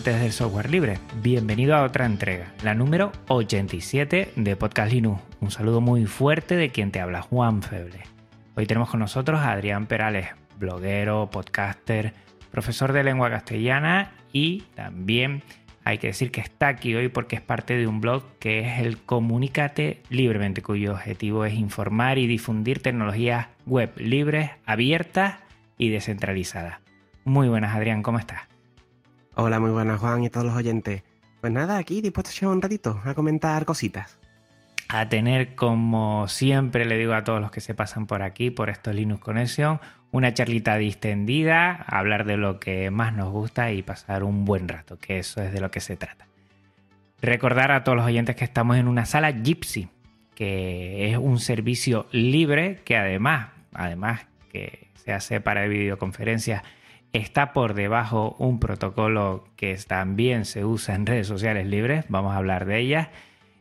Amantes del software libre, bienvenido a otra entrega, la número 87 de Podcast Linux. Un saludo muy fuerte de quien te habla, Juan Feble. Hoy tenemos con nosotros a Adrián Perales, bloguero, podcaster, profesor de lengua castellana y también hay que decir que está aquí hoy porque es parte de un blog que es el Comunícate Libremente, cuyo objetivo es informar y difundir tecnologías web libres, abiertas y descentralizadas. Muy buenas, Adrián, ¿cómo estás? Hola, muy buenas Juan y todos los oyentes. Pues nada, aquí dispuesto a echar un ratito a comentar cositas. a tener, como siempre le digo a todos los que se pasan por aquí, por estos Linux Connection, una charlita distendida, hablar de lo que más nos gusta y pasar un buen rato, que eso es de lo que se trata. Recordar a todos los oyentes que estamos en una sala Gypsy, que es un servicio libre que además, además que se hace para videoconferencias, está por debajo un protocolo que también se usa en redes sociales libres, vamos a hablar de ellas,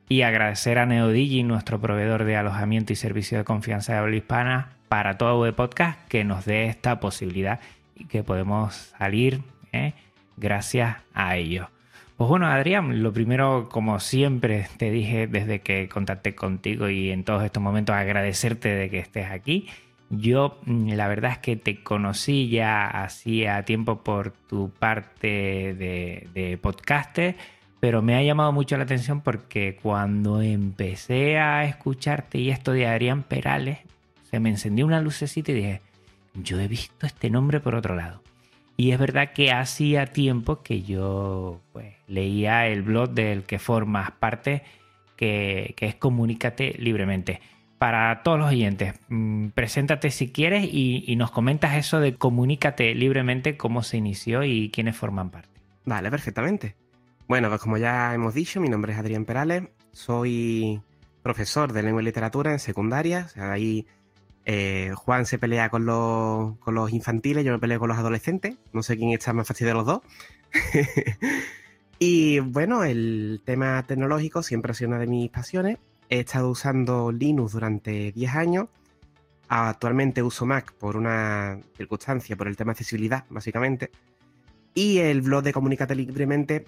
y agradecer a Neodigi, nuestro proveedor de alojamiento y servicio de confianza de habla hispana para todo web podcast, que nos dé esta posibilidad y que podemos salir ¿eh? gracias a ello. Pues bueno, Adrián, lo primero, como siempre te dije desde que contacté contigo y en todos estos momentos, agradecerte de que estés aquí. Yo mm, la verdad es que te conocí ya hacía tiempo por tu parte de, de podcaster, pero me ha llamado mucho la atención porque cuando empecé a escucharte y esto de Adrián Perales, se me encendió una lucecita y dije, yo he visto este nombre por otro lado. Y es verdad que hacía tiempo que yo pues, leía el blog del que formas parte, que, que es Comunícate Libremente para todos los oyentes, mm, preséntate si quieres y, nos comentas eso de comunícate libremente, cómo se inició y quiénes forman parte. Vale, perfectamente. Bueno, pues como ya hemos dicho, mi nombre es Adrián Perales, soy profesor de lengua y literatura en secundaria, o sea, ahí eh, Juan se pelea con los, con los infantiles, yo me peleo con los adolescentes, no sé quién está más fácil de los dos. y bueno, el tema tecnológico siempre ha sido una de mis pasiones He estado usando Linux durante 10 años. Actualmente uso Mac por una circunstancia, por el tema de accesibilidad, básicamente. Y el blog de Comunicate Libremente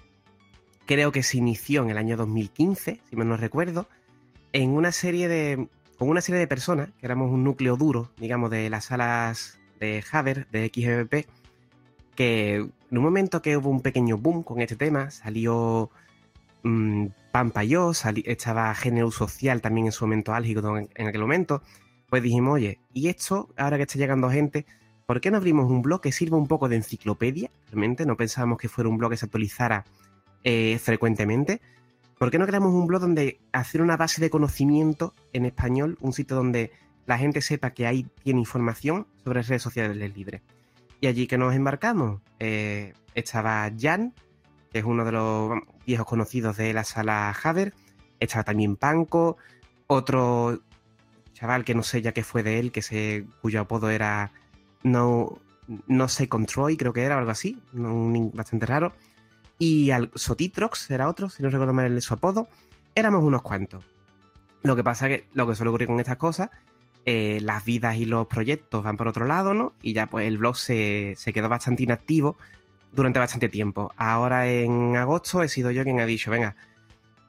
creo que se inició en el año 2015, si me no recuerdo, en una serie de. con una serie de personas, que éramos un núcleo duro, digamos, de las salas de Haver, de XBP, que en un momento que hubo un pequeño boom con este tema, salió mmm, Pampa yo, estaba género social también en su momento álgido en, en, aquel momento, pues dijimos, oye, y esto, ahora que está llegando gente, ¿por qué no abrimos un blog que sirva un poco de enciclopedia? Realmente no pensábamos que fuera un blog que se actualizara eh, frecuentemente. ¿Por qué no creamos un blog donde hacer una base de conocimiento en español, un sitio donde la gente sepa que ahí tiene información sobre redes sociales libres? Y allí que nos embarcamos, eh, estaba Jan, que es uno de los viejos conocidos de la sala Haver. Estaba también Panko, otro chaval que no sé ya qué fue de él, que cuyo apodo era No, no sé Control, creo que era algo así, un, bastante raro. Y al Sotitrox era otro, si no recuerdo mal su apodo. Éramos unos cuantos. Lo que pasa que lo que suele ocurrir con estas cosas, eh, las vidas y los proyectos van por otro lado, ¿no? Y ya pues el blog se, se quedó bastante inactivo durante bastante tiempo. Ahora en agosto he sido yo quien ha dicho, venga,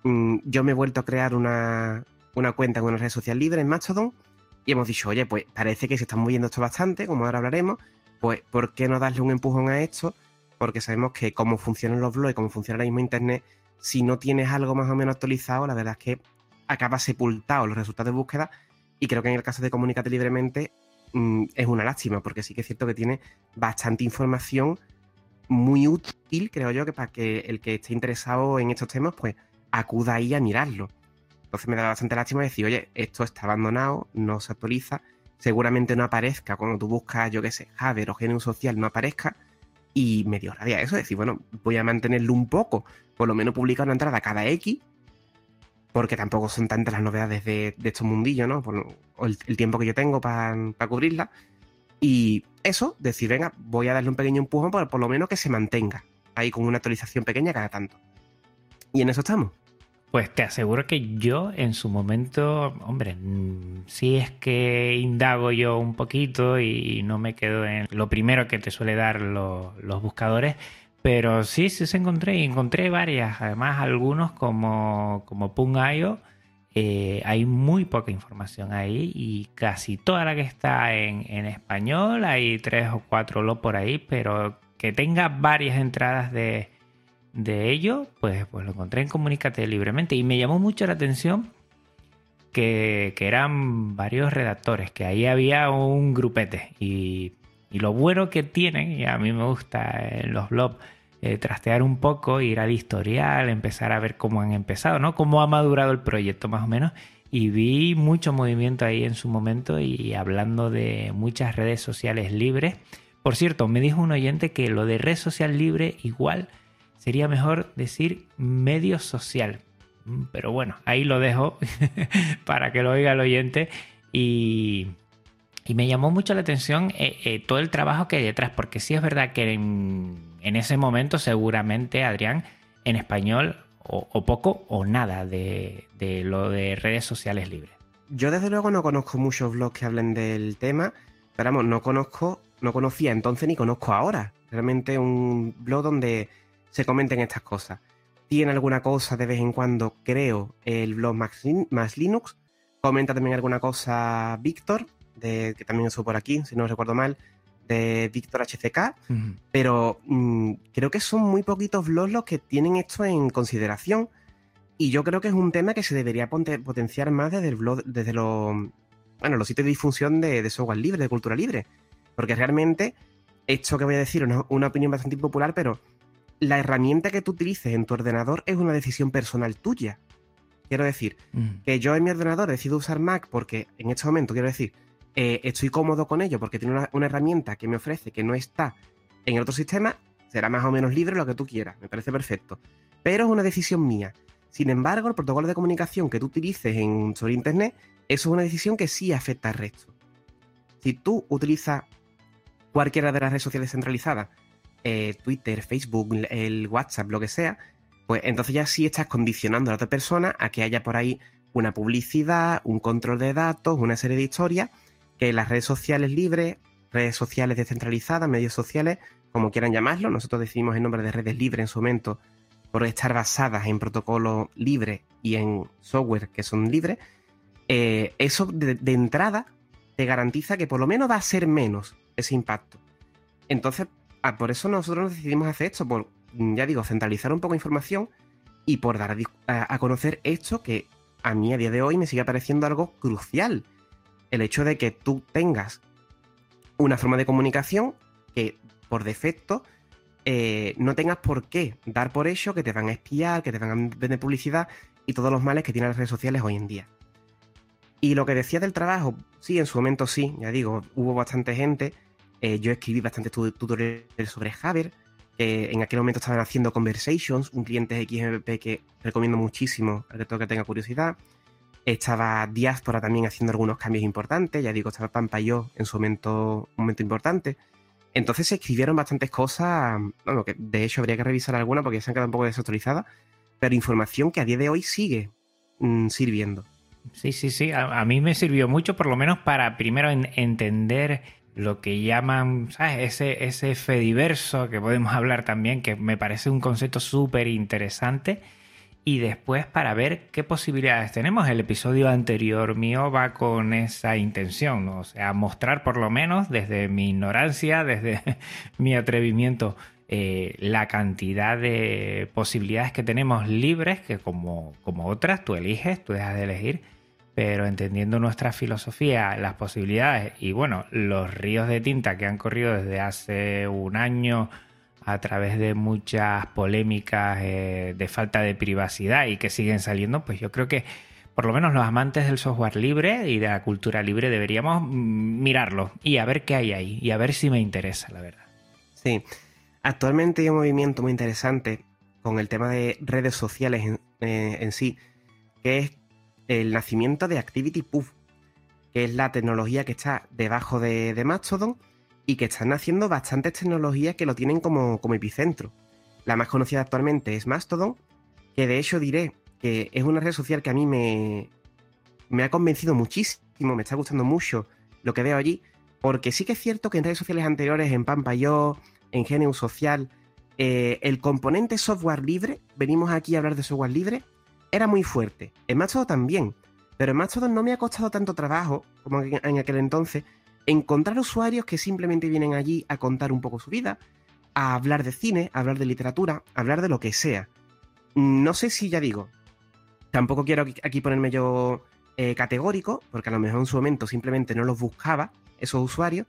mmm, yo me he vuelto a crear una, una cuenta en una red social libre en Mastodon y hemos dicho, oye, pues parece que se está moviendo esto bastante, como ahora hablaremos, pues ¿por qué no darle un empujón a esto? Porque sabemos que cómo funcionan los blogs y cómo funciona la misma Internet, si no tienes algo más o menos actualizado, la verdad es que acaba sepultado los resultados de búsqueda y creo que en el caso de Comunicate Libremente mmm, es una lástima, porque sí que es cierto que tiene bastante información muy útil, creo yo, que para que el que esté interesado en estos temas, pues acuda ahí a mirarlo. Entonces me da bastante lástima decir, oye, esto está abandonado, no se actualiza, seguramente no aparezca cuando tú buscas, yo qué sé, Javer o Genio Social, no aparezca. Y me dio rabia eso, decir, bueno, voy a mantenerlo un poco, por lo menos publicar una entrada cada X, porque tampoco son tantas las novedades de, de estos mundillos, ¿no? Por el, tiempo que yo tengo para cubrirla. Y eso, decir, venga, voy a darle un pequeño empujón para por lo menos que se mantenga ahí con una actualización pequeña cada tanto. Y en eso estamos. Pues te aseguro que yo en su momento, hombre, mm, si es que indago yo un poquito y no me quedo en lo primero que te suele dar los buscadores, pero sí, sí se encontré y encontré varias, además algunos como, como Pung.io, eh, hay muy poca información ahí y casi toda la que está en, español, hay tres o cuatro lo por ahí, pero que tenga varias entradas de de ello, pues, pues lo encontré en Comunícate Libremente. Y me llamó mucho la atención que, eran varios redactores, que ahí había un grupete. Y, lo bueno que tienen, y a mí me gusta en los blogs, eh, trastear un poco, ir al historial, empezar a ver cómo han empezado, ¿no? Cómo ha madurado el proyecto más o menos. Y vi mucho movimiento ahí en su momento y hablando de muchas redes sociales libres. Por cierto, me dijo un oyente que lo de red social libre igual sería mejor decir medio social. Mm, pero bueno, ahí lo dejo para que lo oiga el oyente. Y, me llamó mucho la atención eh, eh, todo el trabajo que hay detrás, porque sí es verdad que en, ese momento seguramente, Adrián, en español o, poco o nada de, de, lo de redes sociales libres. Yo desde luego no conozco muchos blogs que hablen del tema, pero vamos, no conozco, no conocía entonces ni conozco ahora. Realmente un blog donde se comenten estas cosas. Tiene alguna cosa de vez en cuando, creo, el blog más, Linux. Comenta también alguna cosa Víctor, que también estuvo por aquí, si no recuerdo mal, de Víctor HCK. Pero mm, creo que son muy poquitos blogs los que tienen esto en consideración. Y yo creo que es un tema que se debería potenciar más desde el blog, desde los, bueno, los sitios de difusión de, software libre, de cultura libre. Porque realmente, esto que voy a decir es una opinión bastante impopular, pero la herramienta que tú utilices en tu ordenador es una decisión personal tuya. Quiero decir, mm. que yo en mi ordenador decido usar Mac porque en este momento, quiero decir, eh, estoy cómodo con ello porque tiene una, herramienta que me ofrece que no está en el otro sistema, será más o menos libre lo que tú quieras, me parece perfecto. Pero es una decisión mía. Sin embargo, el protocolo de comunicación que tú utilices en, sobre Internet, eso es una decisión que sí afecta al resto. Si tú utilizas cualquiera de las redes sociales centralizadas eh, Twitter, Facebook, el WhatsApp, lo que sea, pues entonces ya sí estás condicionando a la otra persona a que haya por ahí una publicidad, un control de datos, una serie de historias que las redes sociales libres, redes sociales descentralizadas, medios sociales, como quieran llamarlo, nosotros decidimos el nombre de redes libres en su momento por estar basadas en protocolos libres y en software que son libres, eh, eso de, entrada te garantiza que por lo menos va a ser menos ese impacto. Entonces, Ah, por eso nosotros decidimos hacer esto, por, ya digo, centralizar un poco información y por dar a, conocer esto que a mí a día de hoy me sigue pareciendo algo crucial. El hecho de que tú tengas una forma de comunicación que por defecto eh, no tengas por qué dar por hecho que te van a espiar, que te van a vender publicidad y todos los males que tienen las redes sociales hoy en día. Y lo que decía del trabajo, sí, en su momento sí, ya digo, hubo bastante gente eh, yo escribí bastantes tutoriales sobre Javer. en aquel momento estaban haciendo Conversations, un cliente XMP que recomiendo muchísimo a que todo que tenga curiosidad. Estaba Diáspora también haciendo algunos cambios importantes. Ya digo, estaba Pampa y yo en su momento, momento importante. Entonces se escribieron bastantes cosas, bueno, que de hecho habría que revisar alguna porque se han quedado un poco desautorizadas, pero información que a día de hoy sigue mm, sirviendo. Sí, sí, sí. A, mí me sirvió mucho, por lo menos para primero entender lo que llaman, ¿sabes? Ese, ese fediverso que podemos hablar también, que me parece un concepto súper interesante. Y después para ver qué posibilidades tenemos. El episodio anterior mío va con esa intención, o sea, mostrar por lo menos desde mi ignorancia, desde mi atrevimiento, eh, la cantidad de posibilidades que tenemos libres, que como, como otras tú eliges, tú dejas de elegir pero entendiendo nuestra filosofía, las posibilidades y bueno, los ríos de tinta que han corrido desde hace un año a través de muchas polémicas eh, de falta de privacidad y que siguen saliendo, pues yo creo que por lo menos los amantes del software libre y de la cultura libre deberíamos mirarlo y a ver qué hay ahí y a ver si me interesa, la verdad. Sí, actualmente hay un movimiento muy interesante con el tema de redes sociales en, eh, sí, que es el nacimiento de ActivityPub, que es la tecnología que está debajo de, Mastodon y que están haciendo bastantes tecnologías que lo tienen como, como epicentro. La más conocida actualmente es Mastodon, que de hecho diré que es una red social que a mí me, me ha convencido muchísimo, me está gustando mucho lo que veo allí, porque sí que es cierto que en redes sociales anteriores, en Pampayo, en GNU Social, eh, el componente software libre, venimos aquí a hablar de software libre, era muy fuerte. En Mastodon también, pero en Mastodon no me ha costado tanto trabajo como en aquel entonces encontrar usuarios que simplemente vienen allí a contar un poco su vida, a hablar de cine, a hablar de literatura, a hablar de lo que sea. No sé si ya digo, Tampoco quiero aquí ponerme yo eh, categórico, porque a lo mejor en su momento simplemente no los buscaba esos usuarios,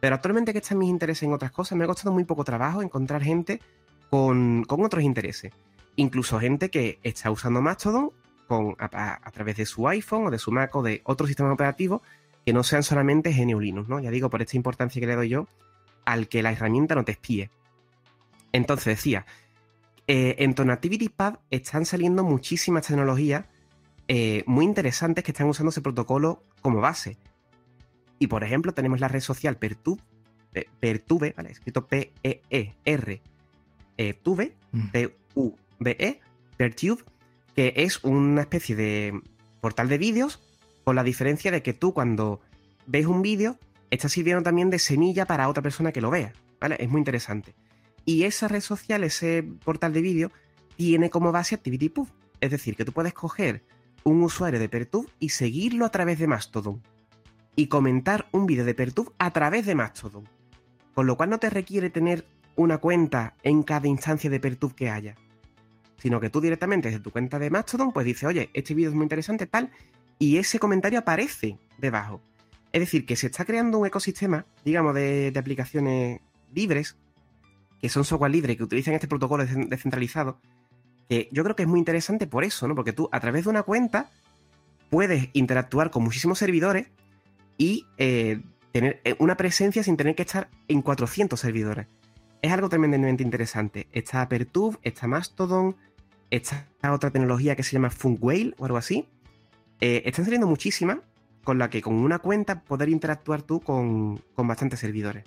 pero actualmente que están mis intereses en otras cosas, me ha costado muy poco trabajo encontrar gente con, otros intereses. Incluso gente que está usando Mastodon con, a, través de su iPhone o de su Mac o de otro sistema operativo que no sean solamente GNU Linux, ¿no? Ya digo, por esta importancia que le doy yo al que la herramienta no te espíe. Entonces decía, eh, en Tonactivity Pad están saliendo muchísimas tecnologías eh, muy interesantes que están usando ese protocolo como base. Y por ejemplo, tenemos la red social Pertube, Pertube, ¿vale? Escrito P-E-E-R, eh, Tube, mm. T-U-B-E, Pertube, que es una especie de portal de vídeos, con la diferencia de que tú cuando ves un vídeo, estás sirviendo también de semilla para otra persona que lo vea, ¿vale? Es muy interesante. Y esa red social, ese portal de vídeo, tiene como base ActivityPub. Es decir, que tú puedes coger un usuario de Pertube y seguirlo a través de Mastodon. Y comentar un vídeo de Pertube a través de Mastodon. Con lo cual no te requiere tener una cuenta en cada instancia de Pertube que haya. Sino que tú directamente desde tu cuenta de Mastodon, pues dices, oye, este vídeo es muy interesante, tal, y ese comentario aparece debajo. Es decir, que se está creando un ecosistema, digamos, de, de aplicaciones libres que son software libre, que utilizan este protocolo descentralizado, yo creo que es muy interesante por eso, ¿no? Porque tú a través de una cuenta puedes interactuar con muchísimos servidores y eh, tener eh, una presencia sin tener que estar en 400 servidores. Es algo tremendamente interesante. Está Pertube, está Mastodon, está otra tecnología que se llama Funkwhale o algo así. Eh, están saliendo muchísimas con la que con una cuenta poder interactuar tú con, con bastantes servidores.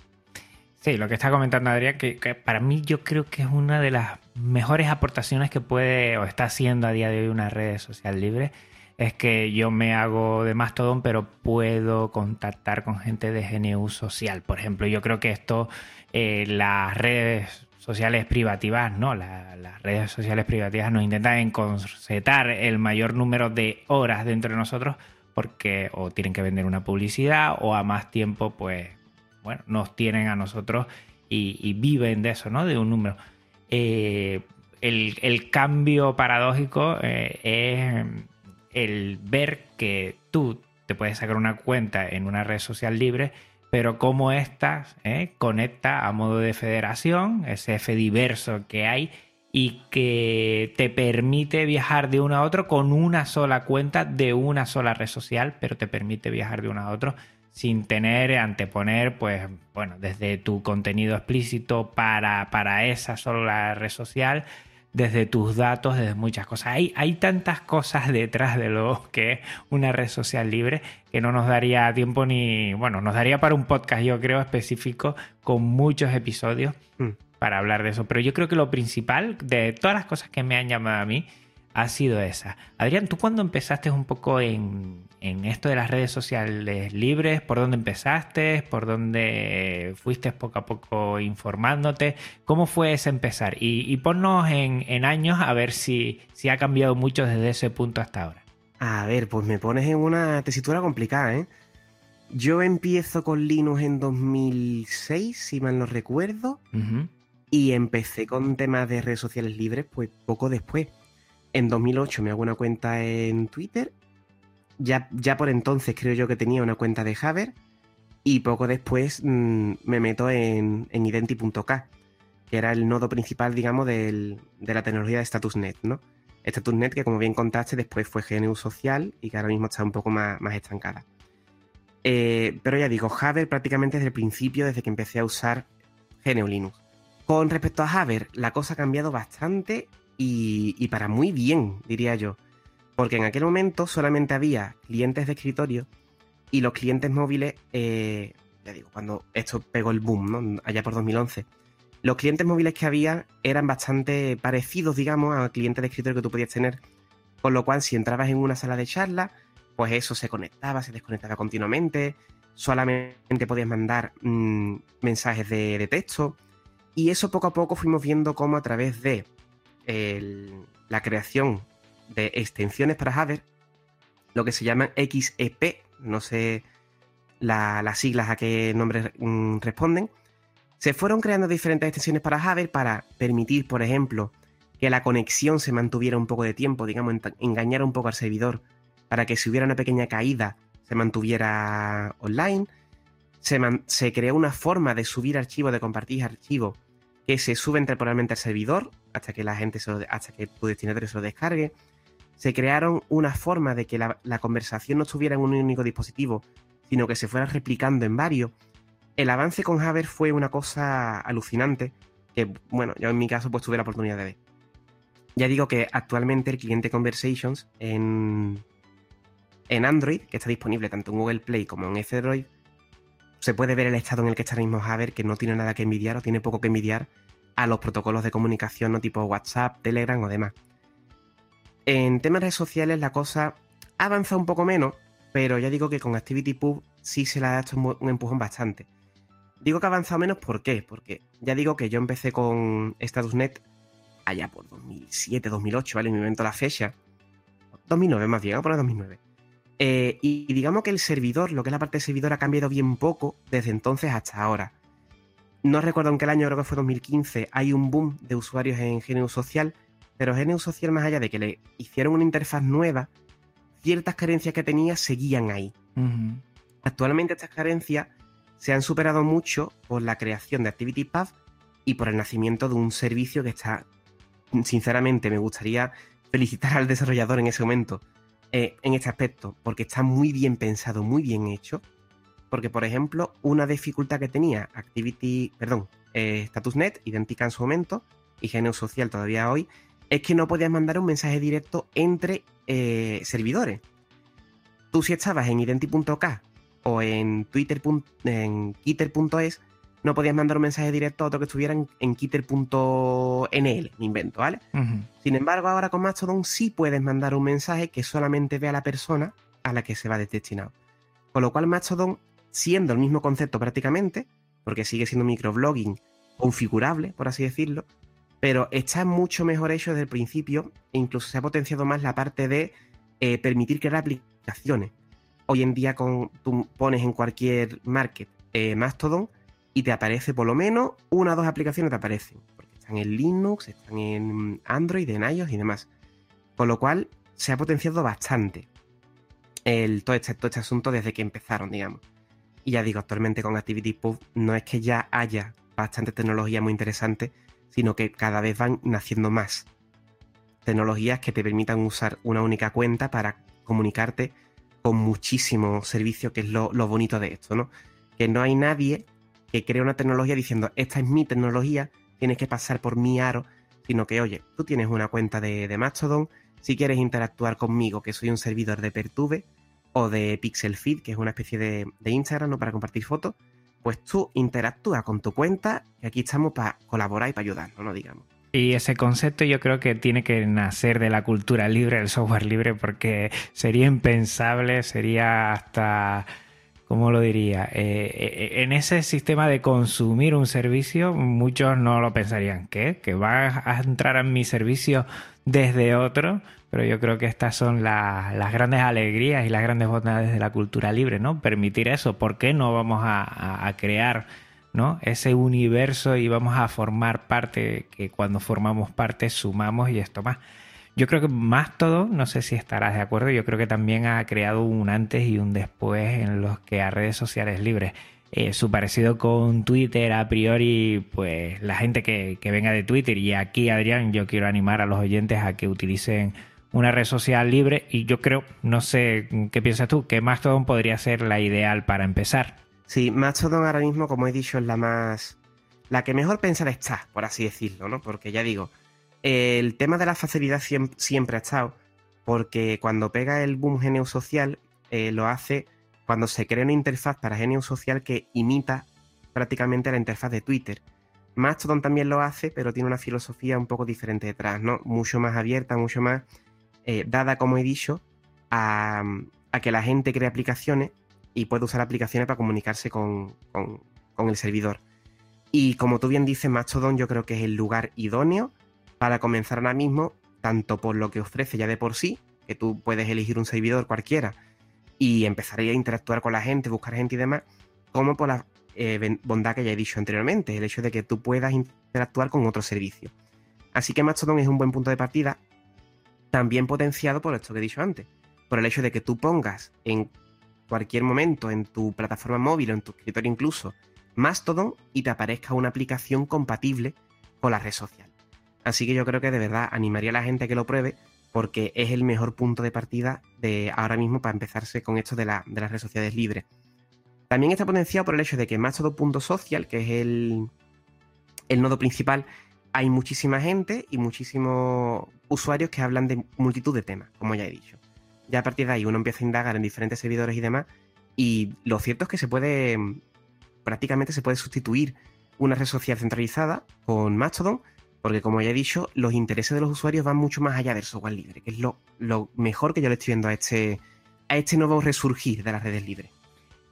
Sí, lo que está comentando Adrián, que, para mí yo creo que es una de las mejores aportaciones que puede o está haciendo a día de hoy una red social libre, es que yo me hago de Mastodon, pero puedo contactar con gente de GNU social. Por ejemplo, yo creo que esto, eh, las redes sociales privativas, no, las redes sociales privativas nos intentan encorsetar el mayor número de horas dentro de nosotros porque o tienen que vender una publicidad o a más tiempo, pues bueno, nos tienen a nosotros y, viven de eso, ¿no? De un número. Eh, el, cambio paradójico eh, es el ver que tú te puedes sacar una cuenta en una red social libre, pero cómo esta eh, conecta a modo de federación, ese F diverso que hay y que te permite viajar de uno a otro con una sola cuenta de una sola red social, pero te permite viajar de uno a otro sin tener, anteponer, pues, bueno, desde tu contenido explícito para, para esa sola red social, desde tus datos, desde muchas cosas. Hay, hay tantas cosas detrás de lo que es una red social libre que no nos daría tiempo ni, bueno, nos daría para un podcast, yo creo, específico con muchos episodios mm. para hablar de eso. Pero yo creo que lo principal de todas las cosas que me han llamado a mí ha sido esa. Adrián, ¿tú cuando empezaste un poco en, en esto de las redes sociales libres, por dónde empezaste, por dónde fuiste poco a poco informándote, cómo fue ese empezar y, ponnos en, años a ver si, si ha cambiado mucho desde ese punto hasta ahora. A ver, pues me pones en una tesitura complicada, ¿eh? Yo empiezo con Linux en 2006, si mal no recuerdo, y empecé con temas de redes sociales libres, pues poco después. En 2008 me hago una cuenta en Twitter ya, por entonces creo yo que tenía una cuenta de Haver y poco después mm, me meto en, en identi.k, que era el nodo principal, digamos, de la tecnología de StatusNet, ¿no? StatusNet, que como bien contaste, después fue GNU Social y que ahora mismo está un poco más, más estancada. Eh, pero ya digo, Haber prácticamente desde el principio, desde que empecé a usar GNU Linux. Con respecto a Haber, la cosa ha cambiado bastante y, para muy bien, diría yo. Porque en aquel momento solamente había clientes de escritorio y los clientes móviles, eh, ya digo, cuando esto pegó el boom, ¿no? Allá por 2011 los clientes móviles que había eran bastante parecidos, digamos, a clientes de escritorio que tú podías tener. Con lo cual, si entrabas en una sala de charla, pues eso se conectaba, se desconectaba continuamente. Solamente podías mandar mm, mensajes de, texto. Y eso poco a poco fuimos viendo cómo a través de la creación de extensiones para Haber, lo que se llaman XEP, no sé las siglas a qué nombre mm, responden, se fueron creando diferentes extensiones para Haber para permitir, por ejemplo, que la conexión se mantuviera un poco de tiempo, digamos, engañar un poco al servidor para que si hubiera una pequeña caída se mantuviera online. Se, creó una forma de subir archivos, de compartir archivos que se suben temporalmente al servidor hasta que la gente hasta que tu destinatario se lo descargue. Se crearon una forma de que la conversación no estuviera en un único dispositivo, sino que se fuera replicando en varios el avance con Haber fue una cosa alucinante que, bueno, yo en mi caso pues tuve la oportunidad de ver. Ya digo que actualmente el cliente Conversations en, en Android, que está disponible tanto en Google Play como en F-Droid, se puede ver el estado en el que está ahora mismo Haber, que no tiene nada que envidiar o tiene poco que envidiar a los protocolos de comunicación no tipo WhatsApp, Telegram o demás. En temas de redes sociales la cosa avanza un poco menos, pero ya digo que con ActivityPub sí se le ha dado un empujón bastante. Digo que ha avanzado menos, ¿por qué? Porque ya digo que yo empecé con StatusNet allá por 2007, 2008, ¿vale? Me invento la fecha. 2009 más bien, vamos a poner 2009. Eh, y, digamos que el servidor, lo que es la parte del servidor, ha cambiado bien poco desde entonces hasta ahora. No recuerdo en qué año, creo que fue 2015, hay un boom de usuarios en GNU Social, pero GNU Social, más allá de que le hicieron una interfaz nueva, ciertas carencias que tenía seguían ahí. Actualmente estas carencias se han superado mucho por la creación de ActivityPath y por el nacimiento de un servicio que está, sinceramente, me gustaría felicitar al desarrollador en ese momento eh, en este aspecto, porque está muy bien pensado, muy bien hecho. Porque, por ejemplo, una dificultad que tenía Activity, perdón, eh, StatusNet, idéntica en su momento, y GNU Social todavía hoy, es que no podías mandar un mensaje directo entre eh, servidores. Tú si estabas en identi.k o en Twitter, en Kitter.es, no podías mandar un mensaje directo a otro que estuviera en, en Kitter.nl, me invento, ¿vale? Sin embargo, ahora con Mastodon sí puedes mandar un mensaje que solamente vea la persona a la que se va destinado. Con lo cual, Mastodon, siendo el mismo concepto prácticamente, porque sigue siendo microblogging configurable, por así decirlo, pero está mucho mejor hecho desde el principio e incluso se ha potenciado más la parte de eh, permitir crear aplicaciones hoy en día con, tú pones en cualquier market eh, Mastodon y te aparece por lo menos una o dos aplicaciones te aparecen. Porque están en Linux, están en Android, en iOS y demás. Con lo cual se ha potenciado bastante el, todo, este, todo este asunto desde que empezaron, digamos. Y ya digo, actualmente con ActivityPub no es que ya haya bastante tecnología muy interesante, sino que cada vez van naciendo más tecnologías que te permitan usar una única cuenta para comunicarte con muchísimo servicio, que es lo, bonito de esto, ¿no? Que no hay nadie que cree una tecnología diciendo, esta es mi tecnología, tienes que pasar por mi aro, sino que, oye, tú tienes una cuenta de, Mastodon, si quieres interactuar conmigo, que soy un servidor de Pertube o de Pixel Feed, que es una especie de, de Instagram, ¿no? Para compartir fotos, pues tú interactúa con tu cuenta y aquí estamos para colaborar y para ayudarnos, ¿no? Digamos. Y ese concepto yo creo que tiene que nacer de la cultura libre, del software libre, porque sería impensable, sería hasta, ¿cómo lo diría? Eh, eh, en ese sistema de consumir un servicio, muchos no lo pensarían. ¿Qué? ¿Que va a entrar en mi servicio desde otro? Pero yo creo que estas son las grandes alegrías y las grandes bondades de la cultura libre, ¿no? Permitir eso. ¿Por qué no vamos a crear ¿no? Ese universo y vamos a formar parte, que cuando formamos parte sumamos y esto más. Yo creo que más todo, no sé si estarás de acuerdo, yo creo que también ha creado un antes y un después en los que a redes sociales libres. Eh, su parecido con Twitter a priori, pues la gente que, que, venga de Twitter y aquí Adrián, yo quiero animar a los oyentes a que utilicen una red social libre y yo creo, no sé qué piensas tú, que Mastodon podría ser la ideal para empezar. Sí, Mastodon ahora mismo, como he dicho, es la más... la que mejor pensada está, por así decirlo, ¿no? Porque ya digo, el tema de la facilidad siempre, ha estado, porque cuando pega el boom Genius Social, eh, lo hace cuando se crea una interfaz para Genius Social que imita prácticamente la interfaz de Twitter. Mastodon también lo hace, pero tiene una filosofía un poco diferente detrás, ¿no? Mucho más abierta, mucho más eh, dada, como he dicho, a, que la gente cree aplicaciones y puede usar aplicaciones para comunicarse con, el servidor. Y como tú bien dices, Mastodon yo creo que es el lugar idóneo para comenzar ahora mismo, tanto por lo que ofrece ya de por sí, que tú puedes elegir un servidor cualquiera y empezar a interactuar con la gente, buscar gente y demás, como por la eh, bondad que ya he dicho anteriormente, el hecho de que tú puedas interactuar con otro servicio. Así que Mastodon es un buen punto de partida también potenciado por esto que he dicho antes, por el hecho de que tú pongas en cualquier momento en tu plataforma móvil o en tu escritorio incluso Mastodon y te aparezca una aplicación compatible con la red social. Así que yo creo que de verdad animaría a la gente a que lo pruebe porque es el mejor punto de partida de ahora mismo para empezarse con esto de, las redes sociales libres. También está potenciado por el hecho de que Mastodon.social, que es el, el nodo principal, hay muchísima gente y muchísimos usuarios que hablan de multitud de temas, como ya he dicho. Ya a partir de ahí uno empieza a indagar en diferentes servidores y demás. Y lo cierto es que se puede, prácticamente se puede sustituir una red social centralizada con Mastodon, porque como ya he dicho, los intereses de los usuarios van mucho más allá del software libre, que es lo, mejor que yo le estoy viendo a este, a este nuevo resurgir de las redes libres.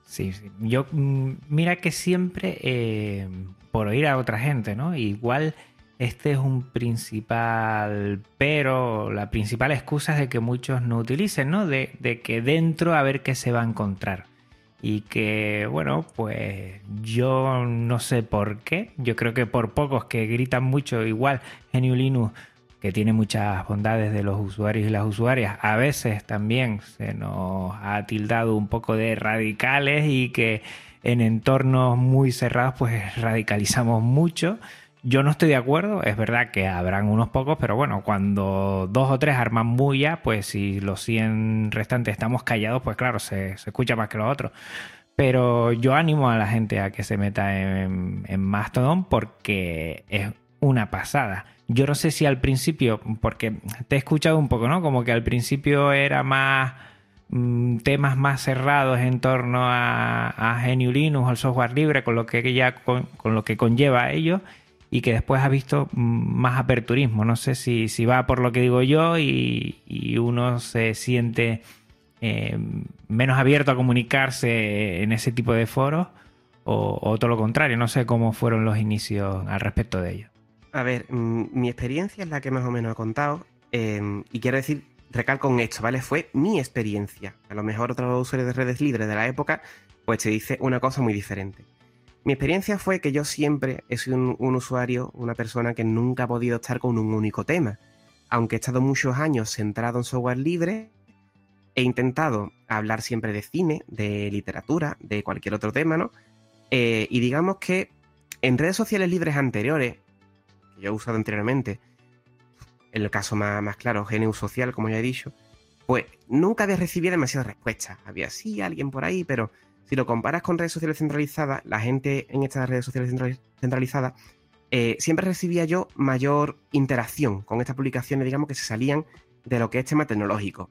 Sí, sí. Yo, mm, mira que siempre, eh, por oír a otra gente, ¿no? Igual este es un principal, pero la principal excusa es de que muchos no utilicen, ¿no? De, que dentro a ver qué se va a encontrar. Y que, bueno, pues yo no sé por qué. Yo creo que por pocos que gritan mucho, igual GNU Linux, que tiene muchas bondades de los usuarios y las usuarias, a veces también se nos ha tildado un poco de radicales y que en entornos muy cerrados pues radicalizamos mucho yo no estoy de acuerdo, es verdad que habrán unos pocos, pero bueno, cuando dos o tres arman bulla, pues si los 100 restantes estamos callados, pues claro, se, escucha más que los otros. Pero yo animo a la gente a que se meta en, Mastodon porque es una pasada. Yo no sé si al principio, porque te he escuchado un poco, ¿no? Como que al principio era más mm, temas más cerrados en torno a, a GNU Linux, software libre, con lo que ya con, con lo que conlleva a ello y que después ha visto más aperturismo. No sé si, si va por lo que digo yo y, uno se siente eh, menos abierto a comunicarse en ese tipo de foros o, todo lo contrario. No sé cómo fueron los inicios al respecto de ello. A ver, mi experiencia es la que más o menos he contado em, y quiero decir, recalco en esto, ¿vale? Fue mi experiencia. A lo mejor otros usuarios de redes libres de la época pues te dice una cosa muy diferente. Mi experiencia fue que yo siempre he sido un, usuario, una persona que nunca ha podido estar con un único tema. Aunque he estado muchos años centrado en software libre, he intentado hablar siempre de cine, de literatura, de cualquier otro tema, ¿no? Eh, y digamos que en redes sociales libres anteriores, que yo he usado anteriormente, en el caso más, más claro, GNU Social, como ya he dicho, pues nunca había recibido demasiadas respuestas. Había sí alguien por ahí, pero si lo comparas con redes sociales centralizadas, la gente en estas redes sociales centralizadas eh, siempre recibía yo mayor interacción con estas publicaciones, digamos, que se salían de lo que es tema tecnológico.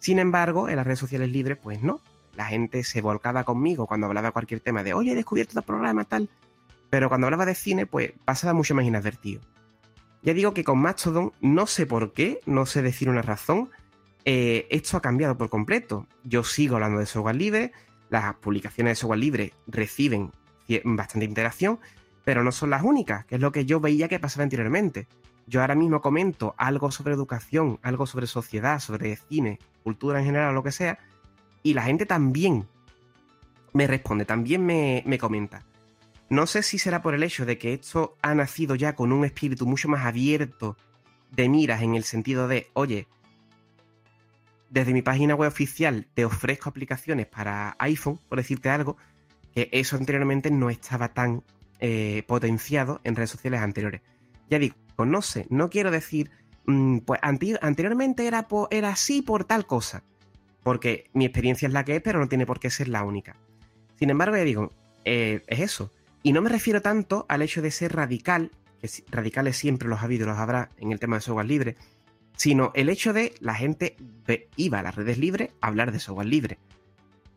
Sin embargo, en las redes sociales libres, pues no. La gente se volcaba conmigo cuando hablaba cualquier tema de, oye, he descubierto este programa, tal. Pero cuando hablaba de cine, pues pasaba mucho más inadvertido. Ya digo que con Mastodon, no sé por qué, no sé decir una razón, eh, esto ha cambiado por completo. Yo sigo hablando de software libre, las publicaciones de software libre reciben bastante interacción, pero no son las únicas, que es lo que yo veía que pasaba anteriormente. Yo ahora mismo comento algo sobre educación, algo sobre sociedad, sobre cine, cultura en general lo que sea, y la gente también me responde, también me, me comenta. No sé si será por el hecho de que esto ha nacido ya con un espíritu mucho más abierto de miras en el sentido de, oye, desde mi página web oficial te ofrezco aplicaciones para iPhone, por decirte algo, que eso anteriormente no estaba tan eh, potenciado en redes sociales anteriores. Ya digo, no sé, no quiero decir, mm, pues anteriormente era, así por tal cosa, porque mi experiencia es la que es, pero no tiene por qué ser la única. Sin embargo, ya digo, eh, es eso. Y no me refiero tanto al hecho de ser radical, que radicales siempre los ha habido, los habrá en el tema de software libre, sino el hecho de la gente iba a las redes libres a hablar de software libre.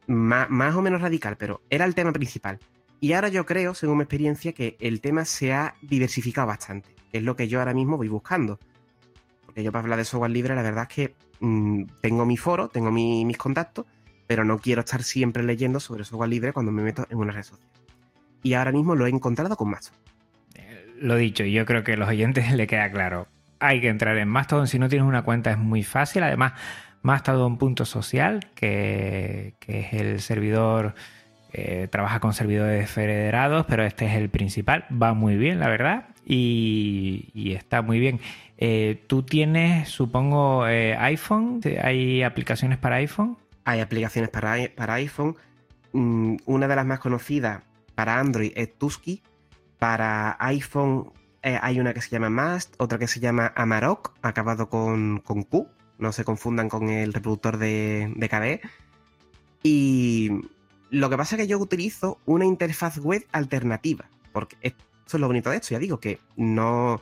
más o menos radical, pero era el tema principal. Y ahora yo creo, según mi experiencia, que el tema se ha diversificado bastante, es lo que yo ahora mismo voy buscando. Porque yo para hablar de software libre, la verdad es que mm, tengo mi foro, tengo mis contactos, pero no quiero estar siempre leyendo sobre software libre cuando me meto en una red social. Y ahora mismo lo he encontrado con Mastodon. Eh, lo dicho, yo creo que a los oyentes le queda claro. Hay que entrar en Mastodon. Si no tienes una cuenta es muy fácil. Además, Mastodon.social, que, que es el servidor eh, trabaja con servidores federados, pero este es el principal. Va muy bien, la verdad, y, está muy bien. Eh, ¿Tú tienes, supongo, eh, iPhone? ¿Hay aplicaciones para iPhone? Hay aplicaciones para, para iPhone. Mm, una de las más conocidas para Android es Tusky. Para iPhone hay una que se llama Mast, otra que se llama Amarok, acabado con, con Q. No se confundan con el reproductor de, de KDE. Y lo que pasa es que yo utilizo una interfaz web alternativa, porque eso es lo bonito de esto, ya digo, que no,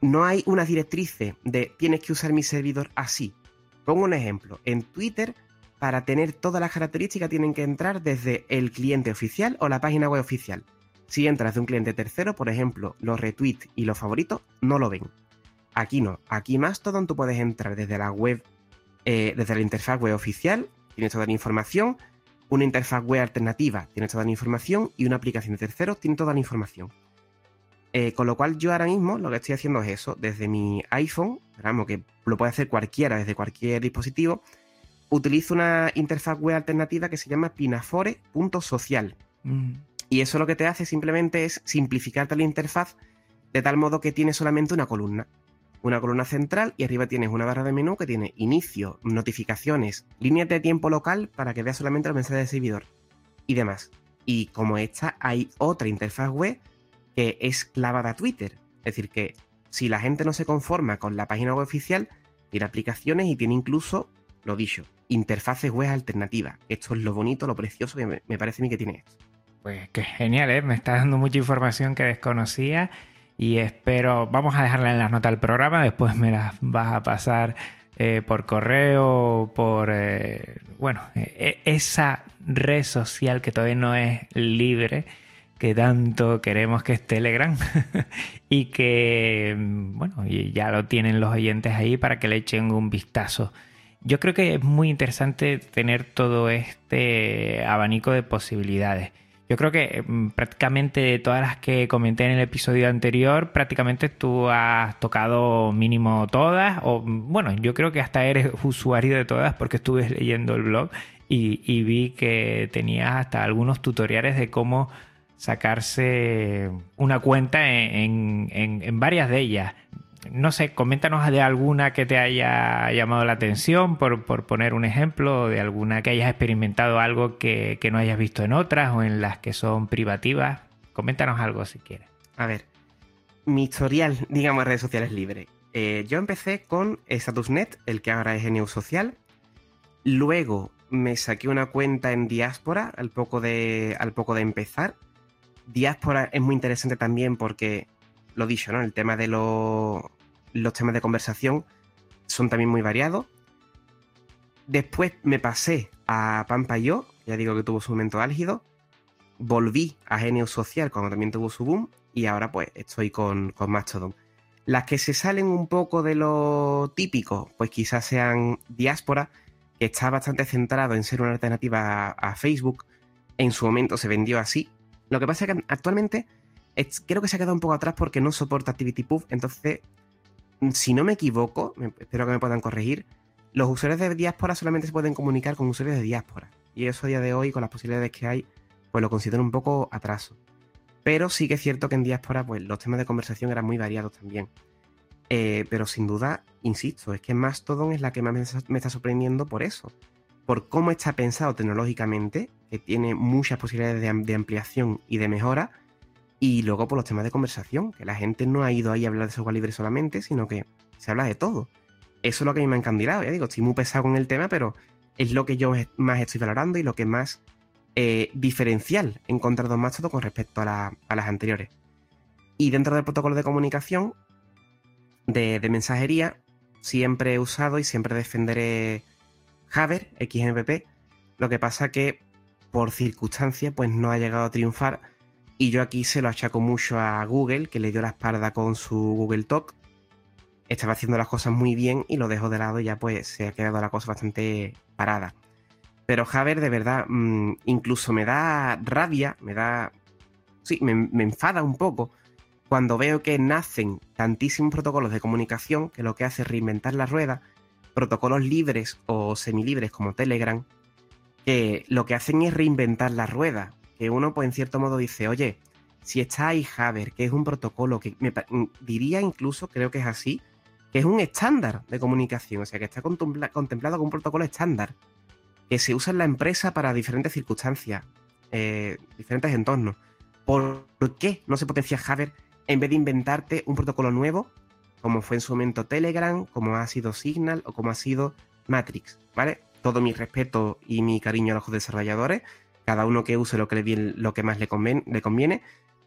no hay una directriz de tienes que usar mi servidor así. Pongo un ejemplo, en Twitter, para tener todas las características tienen que entrar desde el cliente oficial o la página web oficial. Si entras de un cliente tercero, por ejemplo, los retweets y los favoritos no lo ven. Aquí no, aquí Mastodon tú puedes entrar desde la web, eh, desde la interfaz web oficial, tienes toda la información, una interfaz web alternativa tiene toda la información y una aplicación de terceros tiene toda la información. Eh, con lo cual yo ahora mismo lo que estoy haciendo es eso, desde mi iPhone, digamos que lo puede hacer cualquiera desde cualquier dispositivo, utilizo una interfaz web alternativa que se llama pinafore.social. Mm. Y eso lo que te hace simplemente es simplificarte la interfaz de tal modo que tiene solamente una columna una columna central y arriba tienes una barra de menú que tiene inicio, notificaciones, líneas de tiempo local para que veas solamente los mensajes de servidor y demás. Y como esta, hay otra interfaz web que es clavada a Twitter. Es decir, que si la gente no se conforma con la página web oficial, tiene aplicaciones y tiene incluso, lo dicho, interfaces web alternativas. Esto es lo bonito, lo precioso que me, parece a mí que tiene esto. Pues qué genial, ¿eh? Me está dando mucha información que desconocía y espero, vamos a dejarla en las notas del programa, después me las vas a pasar eh, por correo, por, eh, bueno, e, esa red social que todavía no es libre, que tanto queremos que es Telegram y que, bueno, ya lo tienen los oyentes ahí para que le echen un vistazo. Yo creo que es muy interesante tener todo este abanico de posibilidades. Yo creo que mm, prácticamente de todas las que comenté en el episodio anterior, prácticamente tú has tocado mínimo todas, o mm, bueno, yo creo que hasta eres usuario de todas porque estuve leyendo el blog y, vi que tenías hasta algunos tutoriales de cómo sacarse una cuenta en, en varias de ellas no sé, coméntanos de alguna que te haya llamado la atención, por, poner un ejemplo, de alguna que hayas experimentado algo que, no hayas visto en otras o en las que son privativas. Coméntanos algo si quieres. A ver, mi historial, digamos, redes sociales libre. Eh, yo empecé con Statusnet, el que ahora es GNU Social. Luego me saqué una cuenta en Diáspora al poco de, al poco de empezar. Diáspora es muy interesante también porque lo dicho, ¿no? El tema de los temas de conversación son también muy variados. Después me pasé a Pampa Yo, ya digo que tuvo su momento álgido. Volví a Genio Social cuando también tuvo su boom. Y ahora pues estoy con, con Mastodon. Las que se salen un poco de lo típico, pues quizás sean Diáspora, que está bastante centrado en ser una alternativa a Facebook. En su momento se vendió así. Lo que pasa es que actualmente creo que se ha quedado un poco atrás porque no soporta ActivityPub. Entonces, si no me equivoco, espero que me puedan corregir, los usuarios de diáspora solamente se pueden comunicar con usuarios de diáspora. Y eso a día de hoy, con las posibilidades que hay, pues lo considero un poco atraso. Pero sí que es cierto que en diáspora, pues los temas de conversación eran muy variados también. Eh, pero sin duda, insisto, es que Mastodon es la que más me está sorprendiendo por eso. por cómo está pensado tecnológicamente, que tiene muchas posibilidades de, ampliación y de mejora, y luego por los temas de conversación, que la gente no ha ido ahí a hablar de software libre solamente, sino que se habla de todo. Eso es lo que a mí me ha encandilado, ya digo, estoy muy pesado con el tema, pero es lo que yo más estoy valorando y lo que más eh, diferencial he encontrado más todo con respecto a, las anteriores. Y dentro del protocolo de comunicación, de, mensajería, siempre he usado y siempre defenderé Haver, XMPP. Lo que pasa que por circunstancias pues no ha llegado a triunfar y yo aquí se lo achaco mucho a Google, que le dio la espalda con su Google Talk. Estaba haciendo las cosas muy bien y lo dejó de lado ya pues se ha quedado la cosa bastante parada. Pero Javer, de verdad, mm, incluso me da rabia, me da. Sí, me, enfada un poco cuando veo que nacen tantísimos protocolos de comunicación que lo que hace es reinventar la rueda, protocolos libres o semilibres como Telegram, que lo que hacen es reinventar la rueda. Que uno, pues en cierto modo, dice, oye, si está ahí Javer, que es un protocolo que me, mm, diría incluso, creo que es así, que es un estándar de comunicación, o sea, que está contemplado como un protocolo estándar que se usa en la empresa para diferentes circunstancias, eh, diferentes entornos. ¿Por qué no se potencia Javer en vez de inventarte un protocolo nuevo, como fue en su momento Telegram, como ha sido Signal o como ha sido Matrix? ¿Vale? Todo mi respeto y mi cariño a los desarrolladores, cada uno que use lo que, le, lo que más le conviene,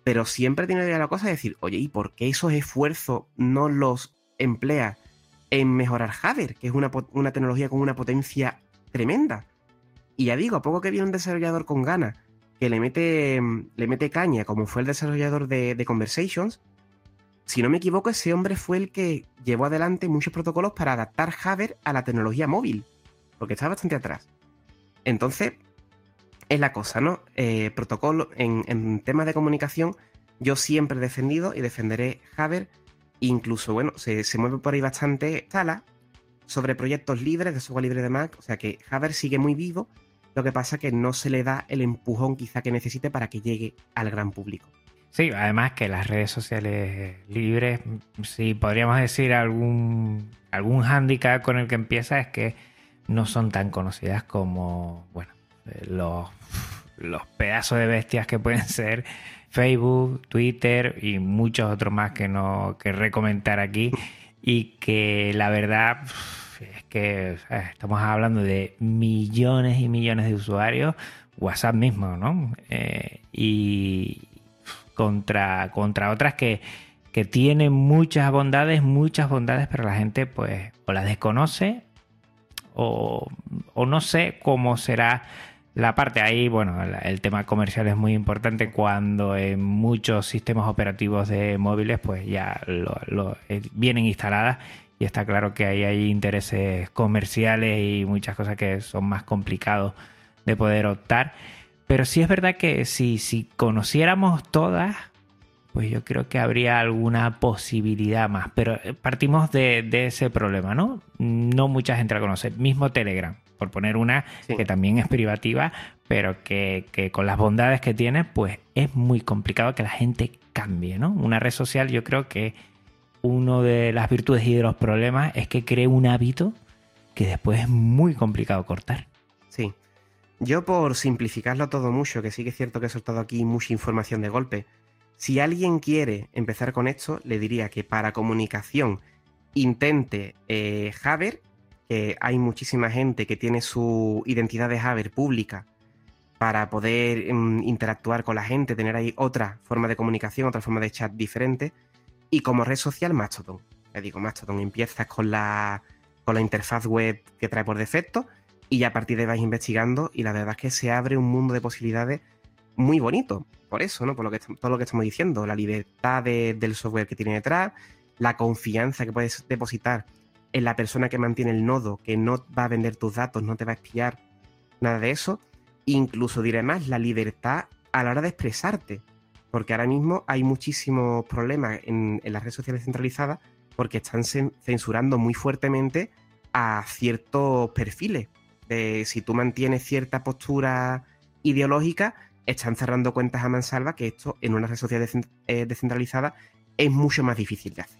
pero siempre tiene la cosa de decir, oye, ¿y por qué esos esfuerzos no los emplea en mejorar Javer, que es una, una tecnología con una potencia tremenda? Y ya digo, a poco que viene un desarrollador con ganas que le mete, le mete caña, como fue el desarrollador de, Conversations, si no me equivoco, ese hombre fue el que llevó adelante muchos protocolos para adaptar Javer a la tecnología móvil, porque está bastante atrás. Entonces, es la cosa, ¿no? Eh, protocolo en, temas de comunicación, yo siempre he defendido y defenderé Javer. Incluso, bueno, se, se mueve por ahí bastante Tala sobre proyectos libres de software libre de Mac. O sea que Javer sigue muy vivo lo que pasa que no se le da el empujón quizá que necesite para que llegue al gran público. Sí, además que las redes sociales libres, si podríamos decir algún, algún hándicap con el que empieza es que no son tan conocidas como, bueno, los, los pedazos de bestias que pueden ser Facebook, Twitter y muchos otros más que no que recomendar aquí y que la verdad es que estamos hablando de millones y millones de usuarios, WhatsApp mismo, ¿no? Eh, y contra, contra otras que, que tienen muchas bondades, muchas bondades, pero la gente pues o las desconoce o, o no sé cómo será la parte ahí, bueno, el tema comercial es muy importante cuando en muchos sistemas operativos de móviles pues ya lo, eh, vienen instaladas y está claro que ahí hay intereses comerciales y muchas cosas que son más complicados de poder optar. Pero sí es verdad que si, si conociéramos todas, pues yo creo que habría alguna posibilidad más. Pero eh, partimos de, ese problema, ¿no? No mucha gente la conoce. Mismo Telegram, por poner una que también es privativa, pero que, que, con las bondades que tiene, pues es muy complicado que la gente cambie, ¿no? Una red social yo creo que uno de las virtudes y de los problemas es que cree un hábito que después es muy complicado cortar. Sí. Yo por simplificarlo todo mucho, que sí que es cierto que he soltado aquí mucha información de golpe, si alguien quiere empezar con esto, le diría que para comunicación intente eh, Haber, que hay muchísima gente que tiene su identidad de Haber pública para poder mm, interactuar con la gente, tener ahí otra forma de comunicación, otra forma de chat diferente. Y como red social, Mastodon. Le digo, Mastodon empiezas con la, con la interfaz web que trae por defecto y ya a partir de ahí vas investigando y la verdad es que se abre un mundo de posibilidades muy bonito. Por eso, ¿no? Por lo que, todo lo que estamos diciendo, la libertad del software que tiene detrás, la confianza que puedes depositar en la persona que mantiene el nodo, que no va a vender tus datos, no te va a espiar, nada de eso. Incluso diré más, la libertad a la hora de expresarte porque ahora mismo hay muchísimos problemas en, las redes sociales centralizadas porque están censurando muy fuertemente a ciertos perfiles. si tú mantienes cierta postura ideológica, están cerrando cuentas a mansalva que esto en una red social eh, descentralizada es mucho más difícil de hacer.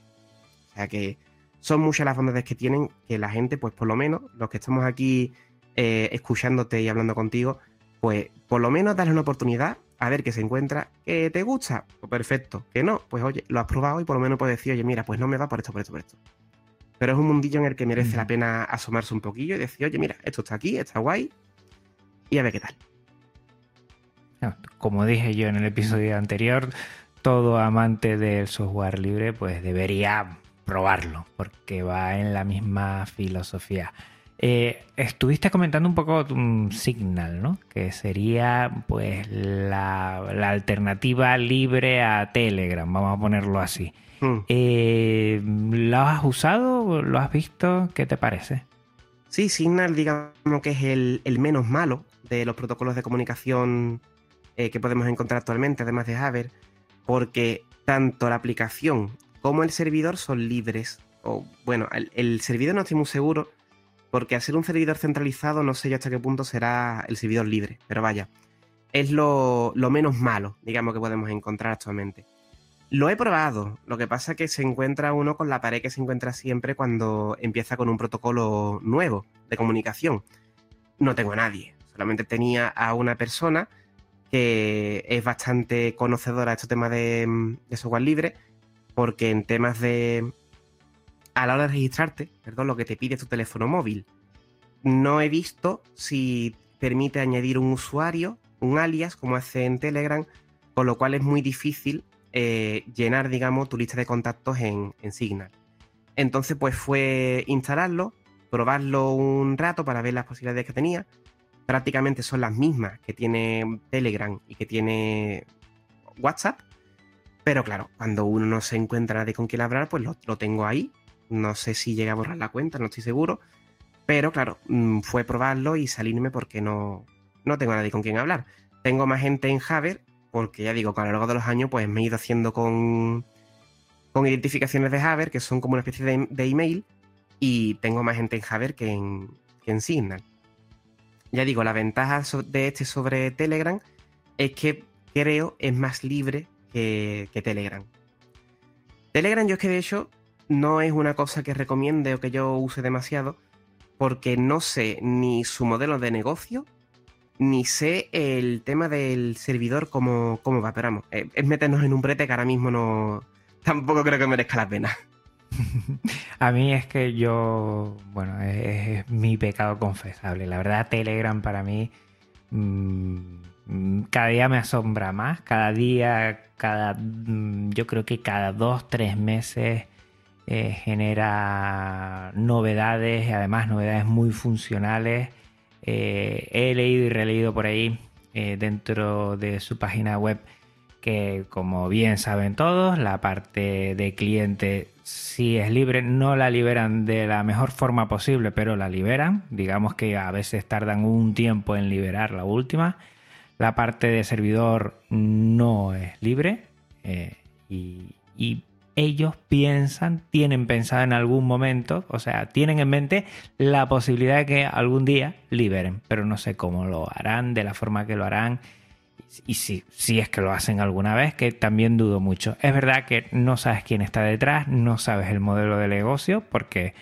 O sea que son muchas las bondades que tienen que la gente, pues por lo menos los que estamos aquí eh, escuchándote y hablando contigo, pues por lo menos darle una oportunidad a ver qué se encuentra, que te gusta, pues perfecto, que no, pues oye, lo has probado y por lo menos puedes decir, oye, mira, pues no me va por esto, por esto, por esto. Pero es un mundillo en el que merece la pena asomarse un poquillo y decir, oye, mira, esto está aquí, está guay, y a ver qué tal. Como dije yo en el episodio anterior, todo amante del software libre pues debería probarlo, porque va en la misma filosofía. Eh, estuviste comentando un poco un Signal, ¿no? Que sería pues la, alternativa libre a Telegram, vamos a ponerlo así. Hmm. Eh, ¿Lo has usado? ¿Lo has visto? ¿Qué te parece? Sí, Signal digamos que es el, menos malo de los protocolos de comunicación eh, que podemos encontrar actualmente, además de Haber, porque tanto la aplicación como el servidor son libres. O bueno, el servidor no estoy muy seguro, porque al ser un servidor centralizado no sé yo hasta qué punto será el servidor libre, pero vaya, es lo, menos malo, digamos, que podemos encontrar actualmente. Lo he probado, lo que pasa es que se encuentra uno con la pared que se encuentra siempre cuando empieza con un protocolo nuevo de comunicación. No tengo a nadie, solamente tenía a una persona que es bastante conocedora de este tema de, de software libre, porque en temas de, a la hora de registrarte, perdón, lo que te pide tu teléfono móvil. No he visto si permite añadir un usuario, un alias, como hace en Telegram, con lo cual es muy difícil eh, llenar, digamos, tu lista de contactos en, Signal. Entonces, pues fue instalarlo, probarlo un rato para ver las posibilidades que tenía. Prácticamente son las mismas que tiene Telegram y que tiene WhatsApp. Pero claro, cuando uno no se encuentra nadie con quien hablar, pues lo tengo ahí no sé si llega a borrar la cuenta, no estoy seguro. Pero claro, mm, fue probarlo y salirme porque no, no tengo nadie con quien hablar. Tengo más gente en Haver, porque ya digo, a lo largo de los años, pues me he ido haciendo con, con identificaciones de Haver, que son como una especie de, email, y tengo más gente en Haver que en, que Signal. Ya digo, la ventaja de este sobre Telegram es que creo es más libre que, Telegram. Telegram yo es que de hecho no es una cosa que recomiende o que yo use demasiado, porque no sé ni su modelo de negocio, ni sé el tema del servidor cómo, cómo va. Pero vamos, eh, es meternos en un brete que ahora mismo no. Tampoco creo que merezca la pena. A mí es que yo, bueno, es, mi pecado confesable. La verdad, Telegram para mí mm, cada día me asombra más. Cada día, cada, mm, yo creo que cada dos, tres meses eh, genera novedades, además novedades muy funcionales. Eh, he leído y releído por ahí eh, dentro de su página web que como bien saben todos, la parte de cliente sí es libre, no la liberan de la mejor forma posible, pero la liberan. Digamos que a veces tardan un tiempo en liberar la última. La parte de servidor no es libre y, y ellos piensan, tienen pensado en algún momento, o sea, tienen en mente la posibilidad de que algún día liberen, pero no sé cómo lo harán, de la forma que lo harán, y si, si es que lo hacen alguna vez, que también dudo mucho. Es verdad que no sabes quién está detrás, no sabes el modelo de negocio, porque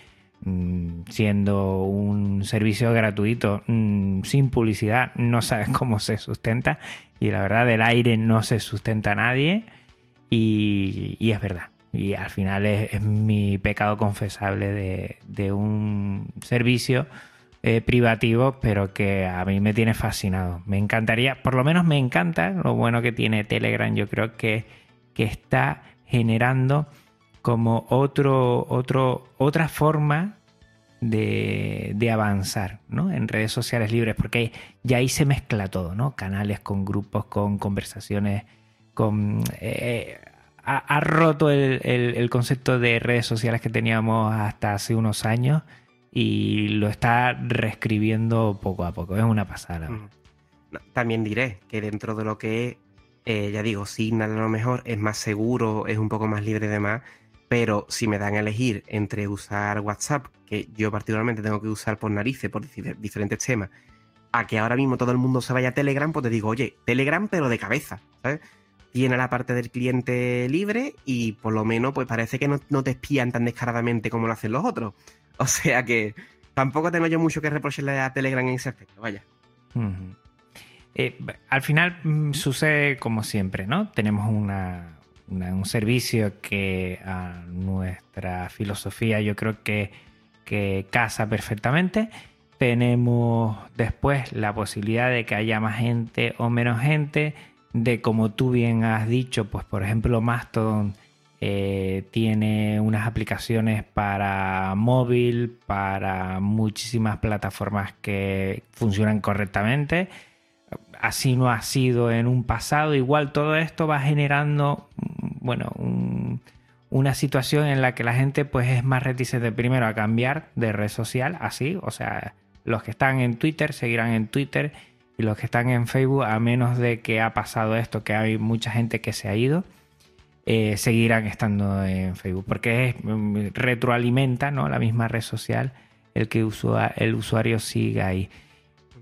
siendo un servicio gratuito mm, sin publicidad, no sabes cómo se sustenta, y la verdad del aire no se sustenta nadie, y es verdad y al final es, mi pecado confesable de, un servicio eh, privativo, pero que a mí me tiene fascinado. Me encantaría, por lo menos me encanta lo bueno que tiene Telegram. Yo creo que, que está generando como otro, otro, otra forma de, de, avanzar ¿no? en redes sociales libres, porque ya ahí se mezcla todo, ¿no? Canales con grupos, con conversaciones, con... Eh, ha, roto el, concepto de redes sociales que teníamos hasta hace unos años y lo está reescribiendo poco a poco. Es una pasada. También diré que dentro de lo que eh, ya digo, Signal a lo mejor es más seguro, es un poco más libre de más, pero si me dan a elegir entre usar WhatsApp, que yo particularmente tengo que usar por narices, por diferentes temas, a que ahora mismo todo el mundo se vaya a Telegram, pues te digo, oye, Telegram pero de cabeza, ¿sabes? tiene la parte del cliente libre y por lo menos pues parece que no, te espían tan descaradamente como lo hacen los otros. O sea que tampoco tengo yo mucho que reprocharle a Telegram en ese aspecto, vaya. Eh, al final mm, sucede como siempre, ¿no? Tenemos una, un servicio que a nuestra filosofía yo creo que, que casa perfectamente. Tenemos después la posibilidad de que haya más gente o menos gente, de como tú bien has dicho, pues por ejemplo Mastodon eh, tiene unas aplicaciones para móvil, para muchísimas plataformas que funcionan correctamente. Así no ha sido en un pasado. Igual todo esto va generando, bueno, una situación en la que la gente pues es más reticente primero a cambiar de red social, así, o sea, los que están en Twitter seguirán en Twitter y los que están en Facebook, a menos de que ha pasado esto, que hay mucha gente que se ha ido eh, seguirán estando en Facebook, porque mm, retroalimenta ¿no? la misma red social el que el usuario siga ahí.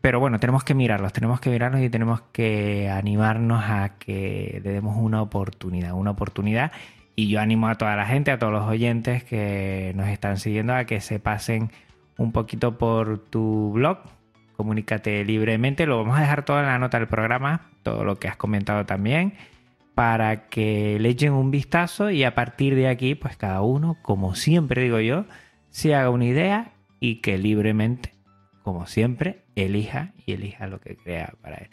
Pero bueno, tenemos que mirarlos, tenemos que mirarlos y tenemos que animarnos a que le demos una oportunidad, una oportunidad. Y yo animo a toda la gente, a todos los oyentes que nos están siguiendo, a que se pasen un poquito por tu blog, comunícate libremente, lo vamos a dejar todo en la nota del programa, todo lo que has comentado también para que le echen un vistazo y a partir de aquí, pues cada uno, como siempre digo yo, se haga una idea y que libremente, como siempre, elija y elija lo que crea para él.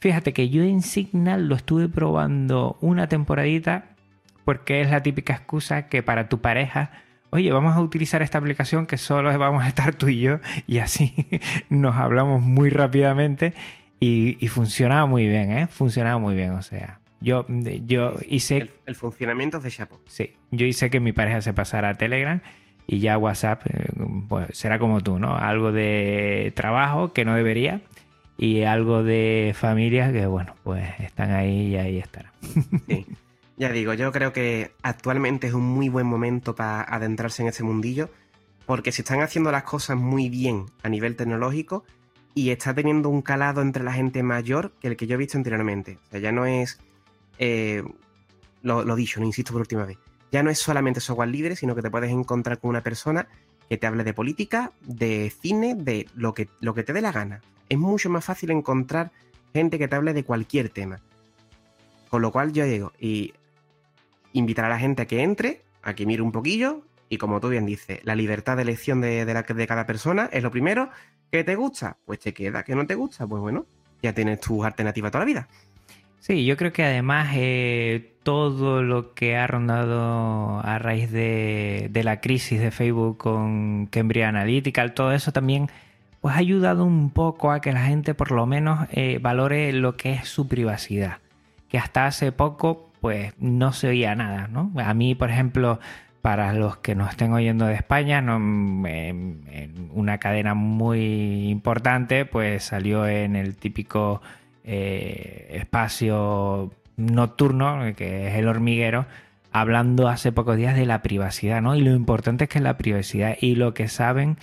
Fíjate que yo en Signal lo estuve probando una temporadita porque es la típica excusa que para tu pareja, oye, vamos a utilizar esta aplicación que solo vamos a estar tú y yo y así nos hablamos muy rápidamente y, y funcionaba muy bien, ¿eh? Funcionaba muy bien, o sea, yo, yo hice. El, funcionamiento de Chapo. Sí, yo hice que mi pareja se pasara a Telegram y ya WhatsApp eh, pues, será como tú, ¿no? Algo de trabajo que no debería y algo de familia que, bueno, pues están ahí y ahí estarán. Sí. Ya digo, yo creo que actualmente es un muy buen momento para adentrarse en ese mundillo, porque se están haciendo las cosas muy bien a nivel tecnológico y está teniendo un calado entre la gente mayor que el que yo he visto anteriormente. O sea, ya no es eh, lo, lo, dicho, no insisto por última vez, ya no es solamente software libre, sino que te puedes encontrar con una persona que te hable de política, de cine, de lo que, lo que te dé la gana. Es mucho más fácil encontrar gente que te hable de cualquier tema. Con lo cual yo digo, y invitar a la gente a que entre, a que mire un poquillo, y como tú bien dices, la libertad de elección de, de, cada persona es lo primero. ¿Que te gusta? Pues te queda. ¿Que no te gusta? Pues bueno, ya tienes tu alternativa toda la vida. Sí, yo creo que además eh, todo lo que ha rondado a raíz de, la crisis de Facebook con Cambridge Analytica, todo eso también pues ha ayudado un poco a que la gente por lo menos eh, valore lo que es su privacidad. Que hasta hace poco pues no se oía nada, ¿no? A mí, por ejemplo, para los que nos estén oyendo de España, no, en una cadena muy importante, pues salió en el típico eh, espacio nocturno, que es el hormiguero, hablando hace pocos días de la privacidad, ¿no? Y lo importante es que la privacidad y lo que saben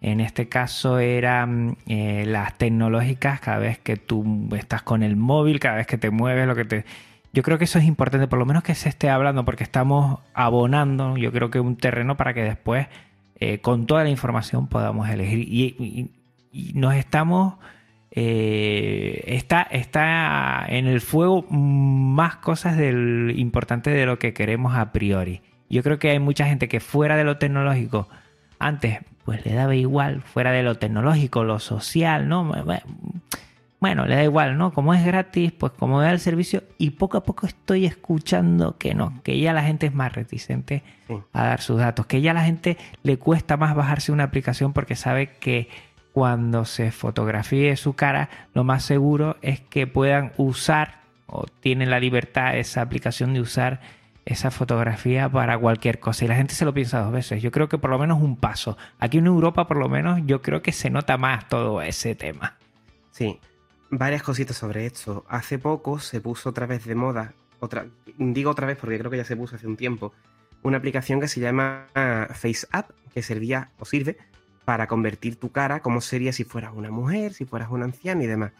en este caso eran eh, las tecnológicas, cada vez que tú estás con el móvil, cada vez que te mueves, lo que te... Yo creo que eso es importante, por lo menos que se esté hablando, porque estamos abonando, yo creo que un terreno para que después, eh, con toda la información, podamos elegir. y nos estamos eh, está, está en el fuego más cosas del, importantes de lo que queremos a priori. Yo creo que hay mucha gente que fuera de lo tecnológico, antes pues le daba igual, fuera de lo tecnológico, lo social, ¿no? Bueno, le da igual, ¿no? Como es gratis, pues como da el servicio y poco a poco estoy escuchando que no, que ya la gente es más reticente a dar sus datos, que ya la gente le cuesta más bajarse una aplicación porque sabe que cuando se fotografíe su cara, lo más seguro es que puedan usar o tienen la libertad esa aplicación de usar esa fotografía para cualquier cosa. Y la gente se lo piensa dos veces. Yo creo que por lo menos un paso. Aquí en Europa, por lo menos, yo creo que se nota más todo ese tema. Sí, varias cositas sobre esto. Hace poco se puso otra vez de moda, otra, digo otra vez porque creo que ya se puso hace un tiempo, una aplicación que se llama FaceApp, que servía o sirve para convertir tu cara como sería si fueras una mujer, si fueras una anciana y demás.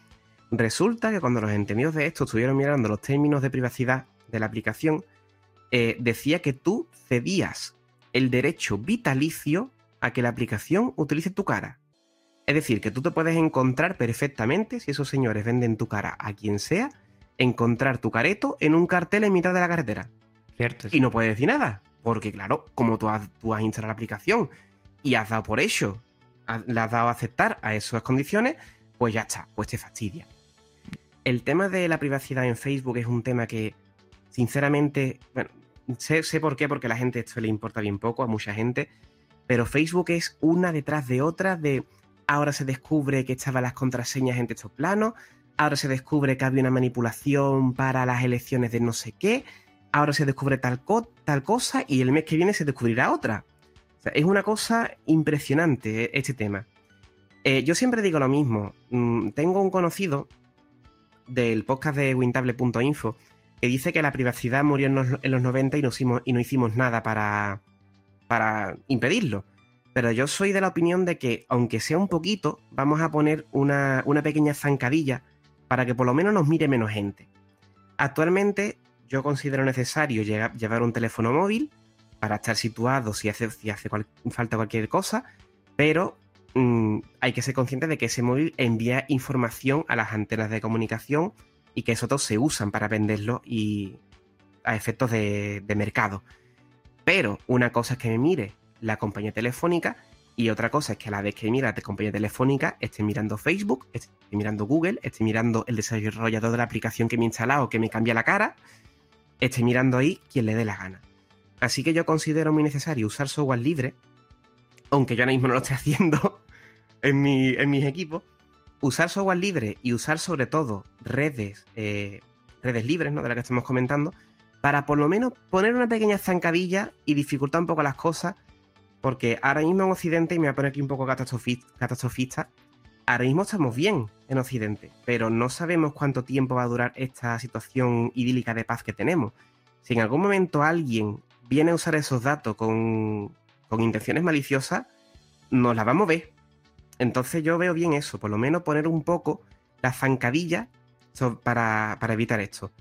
Resulta que cuando los entendidos de esto estuvieron mirando los términos de privacidad de la aplicación, eh, decía que tú cedías el derecho vitalicio a que la aplicación utilice tu cara. Es decir, que tú te puedes encontrar perfectamente, si esos señores venden tu cara a quien sea, encontrar tu careto en un cartel en mitad de la carretera. Cierto. Y no puedes decir nada, porque claro, como tú has, tú has instalado la aplicación y has dado por has- le has dado a aceptar a esas condiciones, pues ya está, pues te fastidia. El tema de la privacidad en Facebook es un tema que, sinceramente, bueno, sé, sé por qué, porque a la gente esto le importa bien poco, a mucha gente, pero Facebook es una detrás de otra de ahora se descubre que estaban las contraseñas en texto plano, ahora se descubre que había una manipulación para las elecciones de no sé qué, ahora se descubre tal, co- tal cosa y el mes que viene se descubrirá otra. Es una cosa impresionante eh, este tema. Eh, yo siempre digo lo mismo. Mm, tengo un conocido del podcast de wintable.info que dice que la privacidad murió en los, en los 90 y no hicimos, y no hicimos nada para, impedirlo. Pero yo soy de la opinión de que, aunque sea un poquito, vamos a poner una, pequeña zancadilla para que por lo menos nos mire menos gente. Actualmente yo considero necesario llevar un teléfono móvil para estar situado si hace, si hace falta cualquier cosa, pero mm, hay que ser consciente de que ese móvil envía información a las antenas de comunicación y que esos dos se usan para venderlo y a efectos de, de mercado. Pero una cosa es que me mire la compañía telefónica y otra cosa es que a la vez que mira la compañía telefónica esté mirando Facebook, esté mirando Google, esté mirando el desarrollador de la aplicación que me he instalado que me cambia la cara, esté mirando ahí quien le dé la gana. Así que yo considero muy necesario usar software libre, aunque yo ahora mismo no lo esté haciendo en, mi- en mis equipos, usar software libre y usar sobre todo redes, eh, redes libres, ¿no? De las que estamos comentando, para por lo menos poner una pequeña zancadilla y dificultar un poco las cosas, porque ahora mismo en Occidente, y me voy a poner aquí un poco catastrofi- catastrofista, ahora mismo estamos bien en Occidente, pero no sabemos cuánto tiempo va a durar esta situación idílica de paz que tenemos. Si en algún momento alguien viene a usar esos datos con, con intenciones maliciosas, nos la va a mover. Entonces yo veo bien eso, por lo menos poner un poco la zancadilla para, para evitar esto.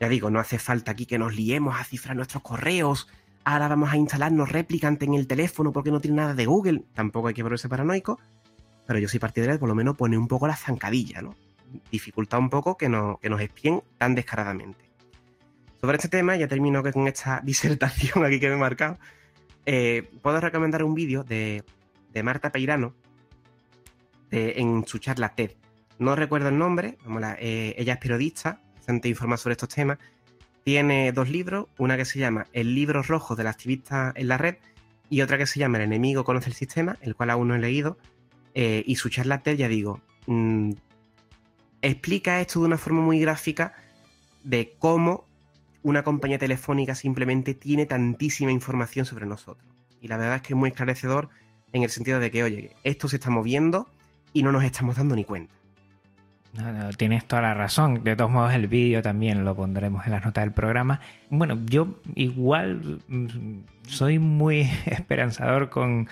Ya digo, no hace falta aquí que nos liemos a cifrar nuestros correos. Ahora vamos a instalarnos Replicant en el teléfono porque no tiene nada de Google. Tampoco hay que volverse paranoico. Pero yo soy partidario de por lo menos poner un poco la zancadilla, ¿no? Dificultar un poco que, no, que nos espien tan descaradamente. Sobre este tema, ya termino con esta disertación aquí que me he marcado. eh, puedo recomendar un vídeo de, de Marta Peirano en su charla TED. No recuerdo el nombre, vamos, la- eh, ella es periodista, bastante informa sobre estos temas. Tiene dos libros, una que se llama El libro rojo del activista en la red y otra que se llama El enemigo conoce el sistema, el cual aún no he leído. Eh, y su charla TED, ya digo, mm, explica esto de una forma muy gráfica de cómo una compañía telefónica simplemente tiene tantísima información sobre nosotros. Y la verdad es que es muy esclarecedor en el sentido de que, oye, esto se está moviendo y no nos estamos dando ni cuenta. Tienes toda la razón. De todos modos, el vídeo también lo pondremos en las notas del programa. Bueno, yo igual mm, soy muy esperanzador con,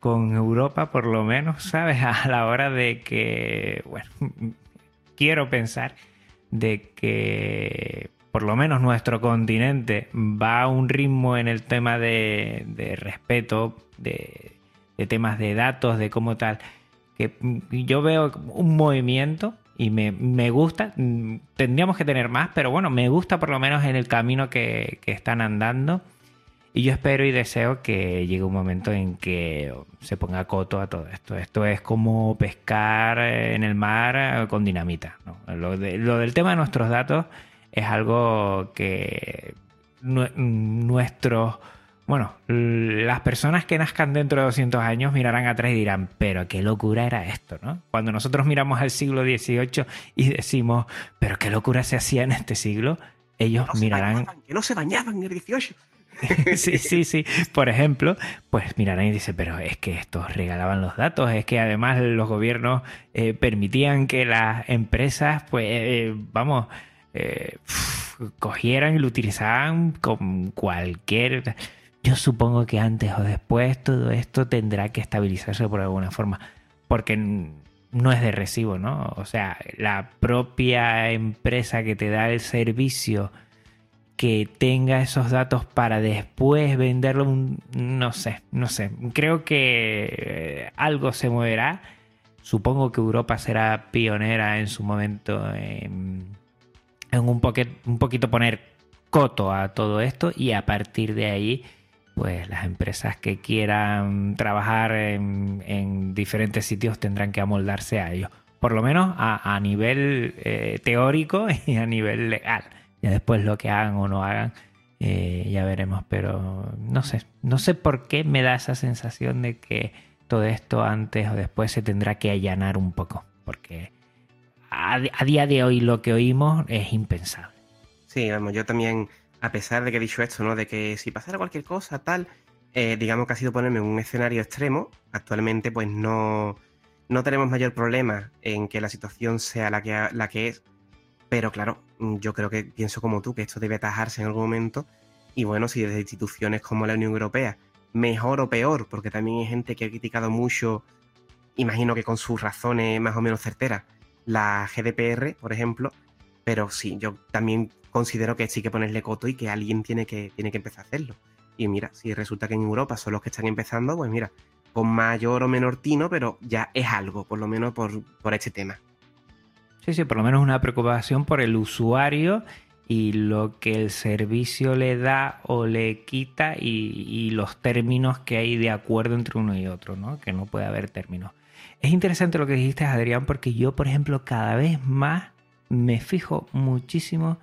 con Europa, por lo menos, ¿sabes? A la hora de que, bueno, quiero pensar de que por lo menos nuestro continente va a un ritmo en el tema de, respeto, de, temas de datos, de cómo tal, que yo veo un movimiento y me, me gusta. Tendríamos que tener más, pero bueno, me gusta por lo menos en el camino que, que están andando. Y yo espero y deseo que llegue un momento en que se ponga coto a todo esto. Esto es como pescar eh, en el mar eh, con dinamita. lo del tema de nuestros datos es algo que nue- nuestros... Bueno, las personas que nazcan dentro de 200 años mirarán atrás y dirán, pero qué locura era esto, ¿no? Cuando nosotros miramos al siglo XVIII y decimos, pero qué locura se hacía en este siglo, ellos No se mirarán... bañaban, que no se bañaban en el 18. sí, sí, sí. Por ejemplo, pues mirarán y dicen, pero es que estos regalaban los datos, es que además los gobiernos eh, permitían que las empresas, pues, eh, vamos, eh, cogieran y lo utilizaban con cualquier... Yo supongo que antes o después todo esto tendrá que estabilizarse por alguna forma, porque no es de recibo, ¿no? O sea, la propia empresa que te da el servicio que tenga esos datos para después venderlo, no sé, no sé. Creo que eh, algo se moverá. Supongo que Europa será pionera en su momento en, un, un poquito poner coto a todo esto y a partir de ahí pues las empresas que quieran trabajar en, diferentes sitios tendrán que amoldarse a ello. Por lo menos a, nivel eh, teórico y a nivel legal. Ya después lo que hagan o no hagan, eh, ya veremos. Pero no sé, no sé por qué me da esa sensación de que todo esto antes o después se tendrá que allanar un poco. Porque a, día de hoy lo que oímos es impensable. Sí, vamos, yo también a pesar de que he dicho esto, ¿no? De que si pasara cualquier cosa, tal, eh, digamos que ha sido ponerme en un escenario extremo. Actualmente, pues no, no tenemos mayor problema en que la situación sea la que, la que es. Pero claro, yo creo que pienso como tú, que esto debe atajarse en algún momento. Y bueno, si desde instituciones como la Unión Europea, mejor o peor, porque también hay gente que ha criticado mucho, imagino que con sus razones más o menos certeras, la GDPR, por ejemplo. Pero sí, yo también considero que sí que ponerle coto y que alguien tiene que, tiene que empezar a hacerlo. Y mira, si resulta que en Europa son los que están empezando, pues mira, con mayor o menor tino, pero ya es algo, por lo menos por, por este tema. Sí, sí, por lo menos una preocupación por el usuario y lo que el servicio le da o le quita y, y, los términos que hay de acuerdo entre uno y otro, ¿no? Que no puede haber términos. Es interesante lo que dijiste, Adrián, porque yo, por ejemplo, cada vez más me fijo muchísimo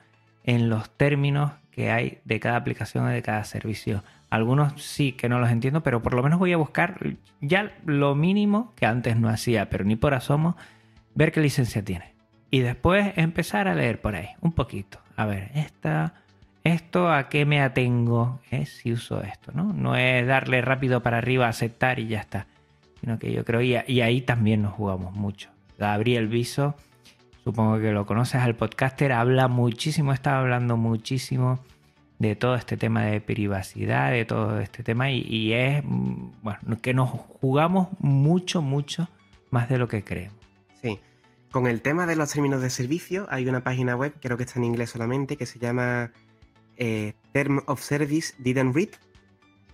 en los términos que hay de cada aplicación o de cada servicio. Algunos sí que no los entiendo, pero por lo menos voy a buscar ya lo mínimo que antes no hacía, pero ni por asomo, ver qué licencia tiene. Y después empezar a leer por ahí, un poquito. A ver, esta, esto a qué me atengo es si uso esto, ¿no? No es darle rápido para arriba, aceptar y ya está. Sino que yo creo, y, ahí también nos jugamos mucho. Gabriel Viso supongo que lo conoces al podcaster, habla muchísimo, estaba hablando muchísimo de todo este tema de privacidad, de todo este tema, y, es, mm, bueno, que nos jugamos mucho, mucho más de lo que creemos. Sí. Con el tema de los términos de servicio, hay una página web, creo que está en inglés solamente, que se llama eh, Term of Service Didn't Read,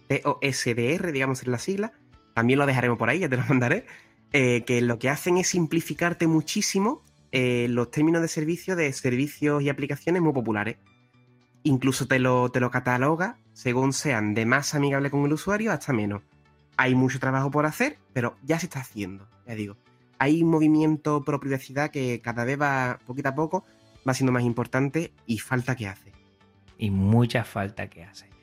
T-O-S-D-R, digamos en la sigla. También lo dejaremos por ahí, ya te lo mandaré. Eh, que lo que hacen es simplificarte muchísimo eh, los términos de servicio de servicios y aplicaciones muy populares. Incluso te lo, te lo cataloga según sean de más amigable con el usuario hasta menos. Hay mucho trabajo por hacer, pero ya se está haciendo, ya digo. Hay un movimiento pro privacidad que cada vez va, poquito a poco, va siendo más importante y falta que hace. Y mucha falta que hace.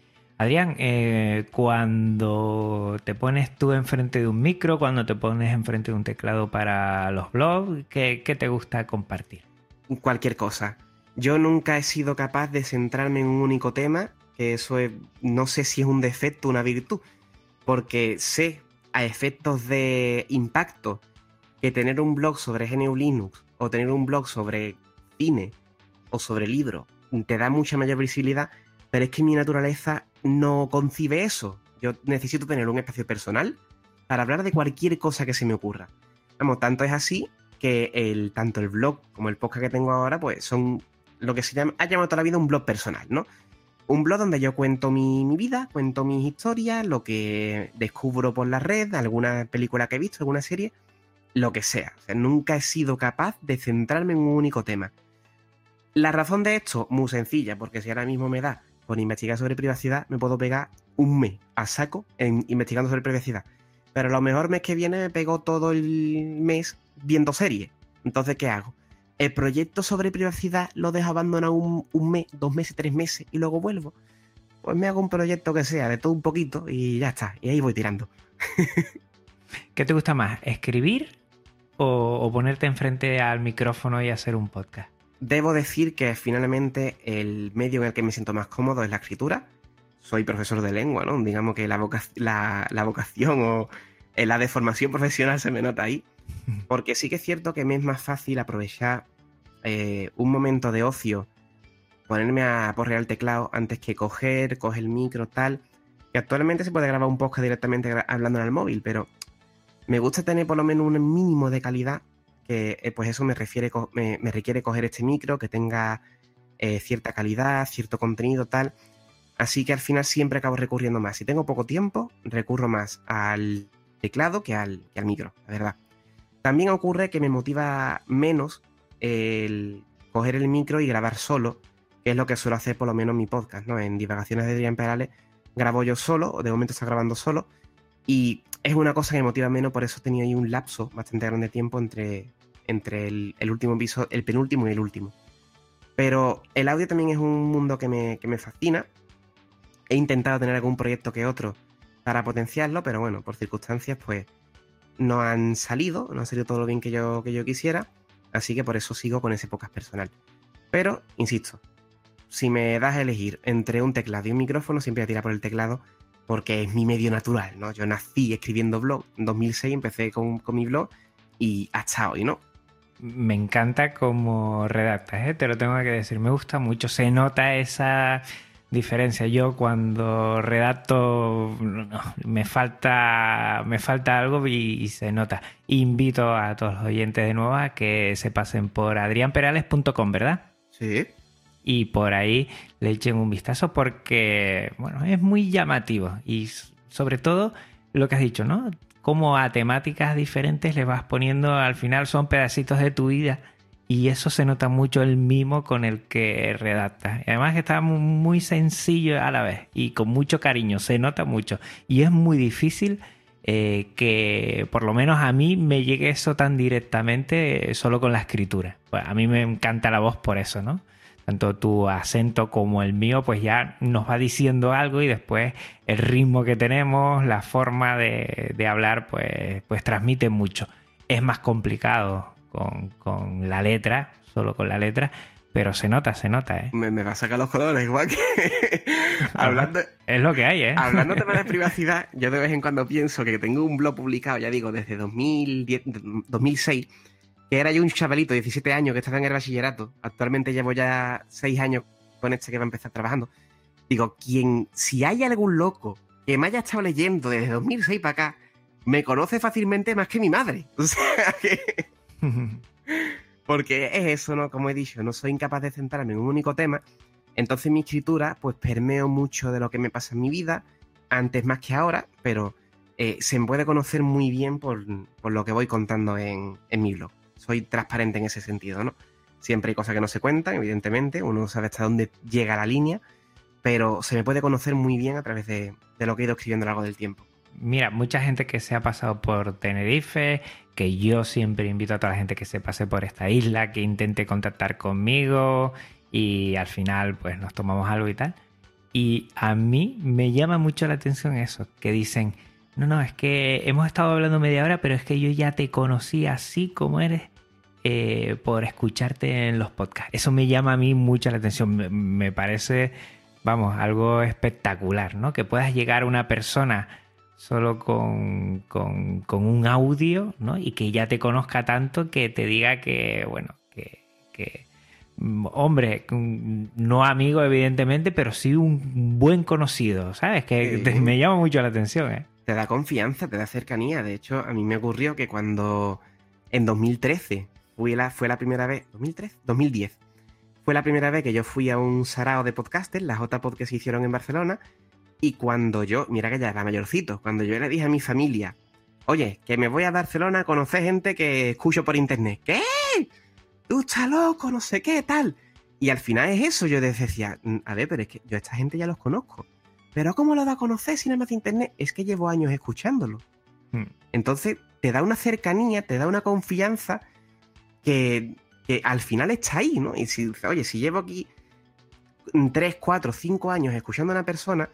Adrián, eh, cuando te pones tú enfrente de un micro, cuando te pones enfrente de un teclado para los blogs, ¿qué, te gusta compartir? Cualquier cosa. Yo nunca he sido capaz de centrarme en un único tema, que eso es, no sé si es un defecto o una virtud, porque sé a efectos de impacto que tener un blog sobre GNU Linux o tener un blog sobre cine o sobre libro te da mucha mayor visibilidad, pero es que mi naturaleza no concibe eso. Yo necesito tener un espacio personal para hablar de cualquier cosa que se me ocurra. Vamos, tanto es así que el, tanto el blog como el podcast que tengo ahora, pues son lo que se llama, ha llamado toda la vida un blog personal, ¿no? Un blog donde yo cuento mi, vida, cuento mis historias, lo que descubro por la red, alguna película que he visto, alguna serie, lo que sea. Sea, nunca he sido capaz de centrarme en un único tema. La razón de esto, muy sencilla, porque si ahora mismo me da por investigar sobre privacidad, me puedo pegar un mes a saco en investigando sobre privacidad. Pero lo mejor mes que viene me pego todo el mes viendo series. Entonces, ¿qué hago? El proyecto sobre privacidad lo dejo abandonado un, un mes, dos meses, tres meses y luego vuelvo. Pues me hago un proyecto que sea de todo un poquito y ya está. Y ahí voy tirando. ¿Qué te gusta más? ¿Escribir o, o ponerte enfrente al micrófono y hacer un podcast? Debo decir que finalmente el medio en el que me siento más cómodo es la escritura. Soy profesor de lengua, ¿no? Digamos que la, vocación o eh, la deformación profesional se me nota ahí. Porque sí que es cierto que me es más fácil aprovechar eh, un momento de ocio, ponerme a porrear el teclado antes que coger, coger el micro, tal. Que actualmente se puede grabar un podcast directamente hablando en el móvil, pero me gusta tener por lo menos un mínimo de calidad que eh, pues eso me, refiere, me, requiere coger este micro, que tenga eh, cierta calidad, cierto contenido, tal. Así que al final siempre acabo recurriendo más. Si tengo poco tiempo, recurro más al teclado que al, que al micro, la verdad. También ocurre que me motiva menos el coger el micro y grabar solo, que es lo que suelo hacer por lo menos en mi podcast, ¿no? En Divagaciones de Adrián Perales grabo yo solo, de momento está grabando solo, y es una cosa que me motiva menos, por eso he tenido ahí un lapso bastante grande de tiempo entre, entre el, último episodio, el penúltimo y el último. Pero el audio también es un mundo que me, que me fascina. He intentado tener algún proyecto que otro para potenciarlo, pero bueno, por circunstancias, pues no han salido, no ha salido todo lo bien que yo, que yo quisiera, así que por eso sigo con ese podcast personal. Pero, insisto, si me das a elegir entre un teclado y un micrófono, siempre voy a tirar por el teclado porque es mi medio natural, ¿no? Yo nací escribiendo blog, en 2006 empecé con, con mi blog y hasta hoy, ¿no? Me encanta cómo redactas, ¿eh? te lo tengo que decir, me gusta mucho, se nota esa diferencia. Yo cuando redacto me falta me falta algo y, se nota. Invito a todos los oyentes de nuevo a que se pasen por adrianperales.com, ¿verdad? Sí. Y por ahí le echen un vistazo porque, bueno, es muy llamativo y sobre todo lo que has dicho, ¿no? Como a temáticas diferentes le vas poniendo, al final son pedacitos de tu vida y eso se nota mucho el mimo con el que redacta. Además está muy sencillo a la vez y con mucho cariño, se nota mucho. Y es muy difícil eh, que por lo menos a mí me llegue eso tan directamente solo con la escritura. Pues a mí me encanta la voz por eso, ¿no? Tanto tu acento como el mío, pues ya nos va diciendo algo y después el ritmo que tenemos, la forma de, de hablar, pues, pues transmite mucho. Es más complicado con, la letra, solo con la letra, pero se nota, se nota, ¿eh? Me, va a sacar los colores, igual que. hablando. Es lo que hay, ¿eh? hablando de de privacidad, yo de vez en cuando pienso que tengo un blog publicado, ya digo, desde 2010, 2006, que era yo un chavalito de 17 años que estaba en el bachillerato. Actualmente llevo ya 6 años con este que va a empezar trabajando. Digo, quien, si hay algún loco que me haya estado leyendo desde 2006 para acá, me conoce fácilmente más que mi madre. O sea que. Porque es eso, ¿no? Como he dicho, no soy incapaz de centrarme en un único tema. Entonces mi escritura, pues permeo mucho de lo que me pasa en mi vida, antes más que ahora, pero eh, se me puede conocer muy bien por, lo que voy contando en, mi blog. Soy transparente en ese sentido, ¿no? Siempre hay cosas que no se cuentan, evidentemente, uno sabe hasta dónde llega la línea, pero se me puede conocer muy bien a través de, de lo que he ido escribiendo a lo largo del tiempo. Mira, mucha gente que se ha pasado por Tenerife, que yo siempre invito a toda la gente que se pase por esta isla, que intente contactar conmigo y al final pues nos tomamos algo y tal. Y a mí me llama mucho la atención eso, que dicen, no, no, es que hemos estado hablando media hora, pero es que yo ya te conocí así como eres eh, por escucharte en los podcasts. Eso me llama a mí mucho la atención, me, me parece, vamos, algo espectacular, ¿no? Que puedas llegar a una persona solo con, un audio, ¿no? Y que ya te conozca tanto que te diga que, bueno, que, mm, hombre, no amigo evidentemente, pero sí un buen conocido, ¿sabes? Que me llama mucho la atención, ¿eh? Te da confianza, te da cercanía. De hecho, a mí me ocurrió que cuando en 2013 fui la, fue la primera vez, 2013, 2010, fue la primera vez que yo fui a un sarao de podcasters, las JPod que se hicieron en Barcelona, y cuando yo, mira que ya era mayorcito, cuando yo le dije a mi familia, oye, que me voy a Barcelona a conocer gente que escucho por internet. ¿Qué? Tú estás loco, no sé qué, tal. Y al final es eso, yo decía, mm, a ver, pero es que yo a esta gente ya los conozco. Pero ¿cómo lo da a conocer si no más de internet? Es que llevo años escuchándolo. Hmm. Entonces, te da una cercanía, te da una confianza que, al final está ahí, ¿no? Y si, oye, si llevo aquí 3, 4, 5 años escuchando a una persona,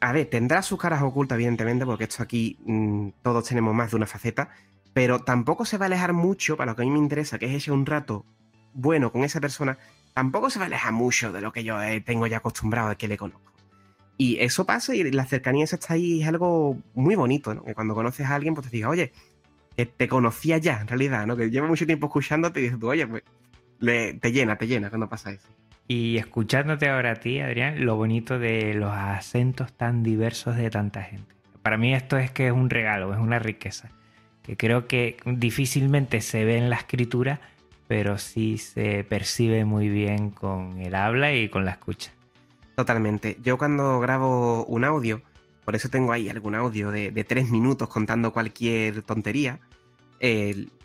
a ver, tendrá sus caras ocultas, evidentemente, porque esto aquí mm, todos tenemos más de una faceta, pero tampoco se va a alejar mucho para lo que a mí me interesa, que es ese un rato bueno con esa persona, tampoco se va a alejar mucho de lo que yo eh, tengo ya acostumbrado, de que le conozco. Y eso pasa y la cercanía esa está ahí, es algo muy bonito, ¿no? Que cuando conoces a alguien, pues te digas, oye, que te conocía ya, en realidad, ¿no? Que lleva mucho tiempo escuchándote y dices tú, oye, pues te llena, te llena cuando pasa eso. Y escuchándote ahora a ti, Adrián, lo bonito de los acentos tan diversos de tanta gente. Para mí esto es que es un regalo, es una riqueza, que creo que difícilmente se ve en la escritura, pero sí se percibe muy bien con el habla y con la escucha. Totalmente. Yo cuando grabo un audio, por eso tengo ahí algún audio de, tres minutos contando cualquier tontería,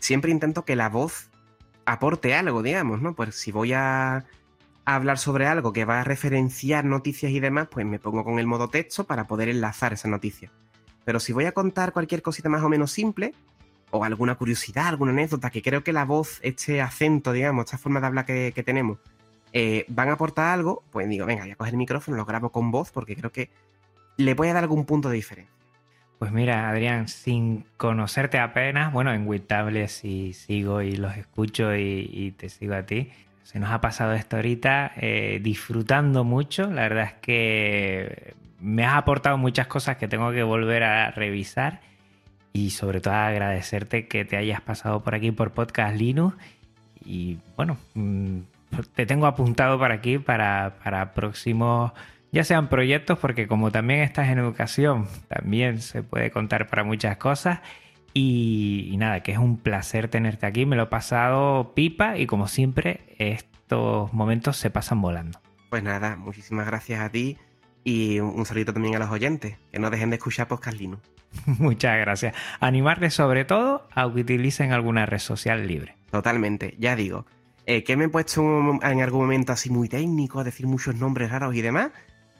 siempre intento que la voz aporte algo, digamos, ¿no? Pues si voy a, hablar sobre algo que va a referenciar noticias y demás, pues me pongo con el modo texto para poder enlazar esa noticia. Pero si voy a contar cualquier cosita más o menos simple, o alguna curiosidad, alguna anécdota, que creo que la voz, este acento, digamos, esta forma de hablar que, tenemos, eh, van a aportar algo, pues digo, venga, voy a coger el micrófono, lo grabo con voz, porque creo que le a dar algún punto de diferencia. Pues mira, Adrián, sin conocerte apenas, bueno, en Witable sí sigo y los escucho y, te sigo a ti. Se nos ha pasado esto ahorita eh, disfrutando mucho. La verdad es que me has aportado muchas cosas que tengo que volver a revisar y sobre todo agradecerte que te hayas pasado por aquí por Podcast Linux. Y bueno, mm, te tengo apuntado por aquí para, para próximos ya sean proyectos, porque como también estás en educación, también se puede contar para muchas cosas. Y, nada, que es un placer tenerte aquí, me lo he pasado pipa y como siempre, estos momentos se pasan volando. Pues nada, muchísimas gracias a ti y un saludo también a los oyentes, que no dejen de escuchar Podcast Linux. Muchas gracias. Animarles sobre todo a que utilicen alguna red social libre. Totalmente, ya digo. Eh, que me he puesto en algún momento así muy técnico a decir muchos nombres raros y demás.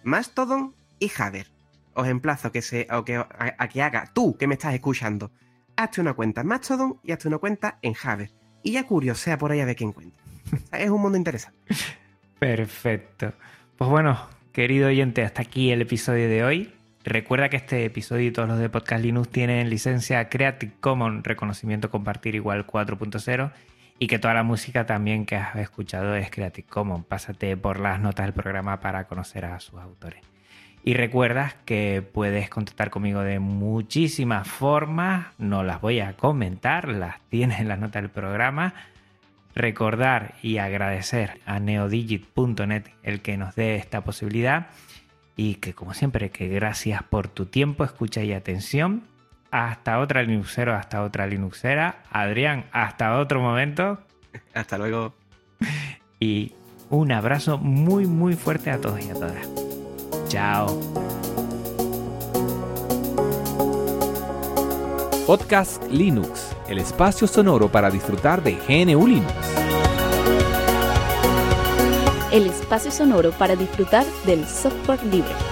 Mastodon y Javer. Os emplazo que se, que, a, que haga tú que me estás escuchando. Hazte una cuenta en Mastodon y hazte una cuenta en Javer. Y ya sea por allá de qué encuentres. es un mundo interesante. Perfecto. Pues bueno, querido oyente, hasta aquí el episodio de hoy. Recuerda que este episodio y todos los de Podcast Linux tienen licencia Creative Commons, reconocimiento compartir igual 4.0 y que toda la música también que has escuchado es Creative Commons. Pásate por las notas del programa para conocer a sus autores. Y recuerdas que puedes contactar conmigo de muchísimas formas, no las voy a comentar, las tienes en las notas del programa. Recordar y agradecer a neodigit.net el que nos dé esta posibilidad y que como siempre que gracias por tu tiempo, escucha y atención hasta otra Linuxero, hasta otra Linuxera. Adrián, hasta otro momento. Hasta luego. Y un abrazo muy, muy fuerte a todos y a todas. Chao. Podcast Linux, el espacio sonoro para disfrutar de GNU Linux. El espacio sonoro para disfrutar del software libre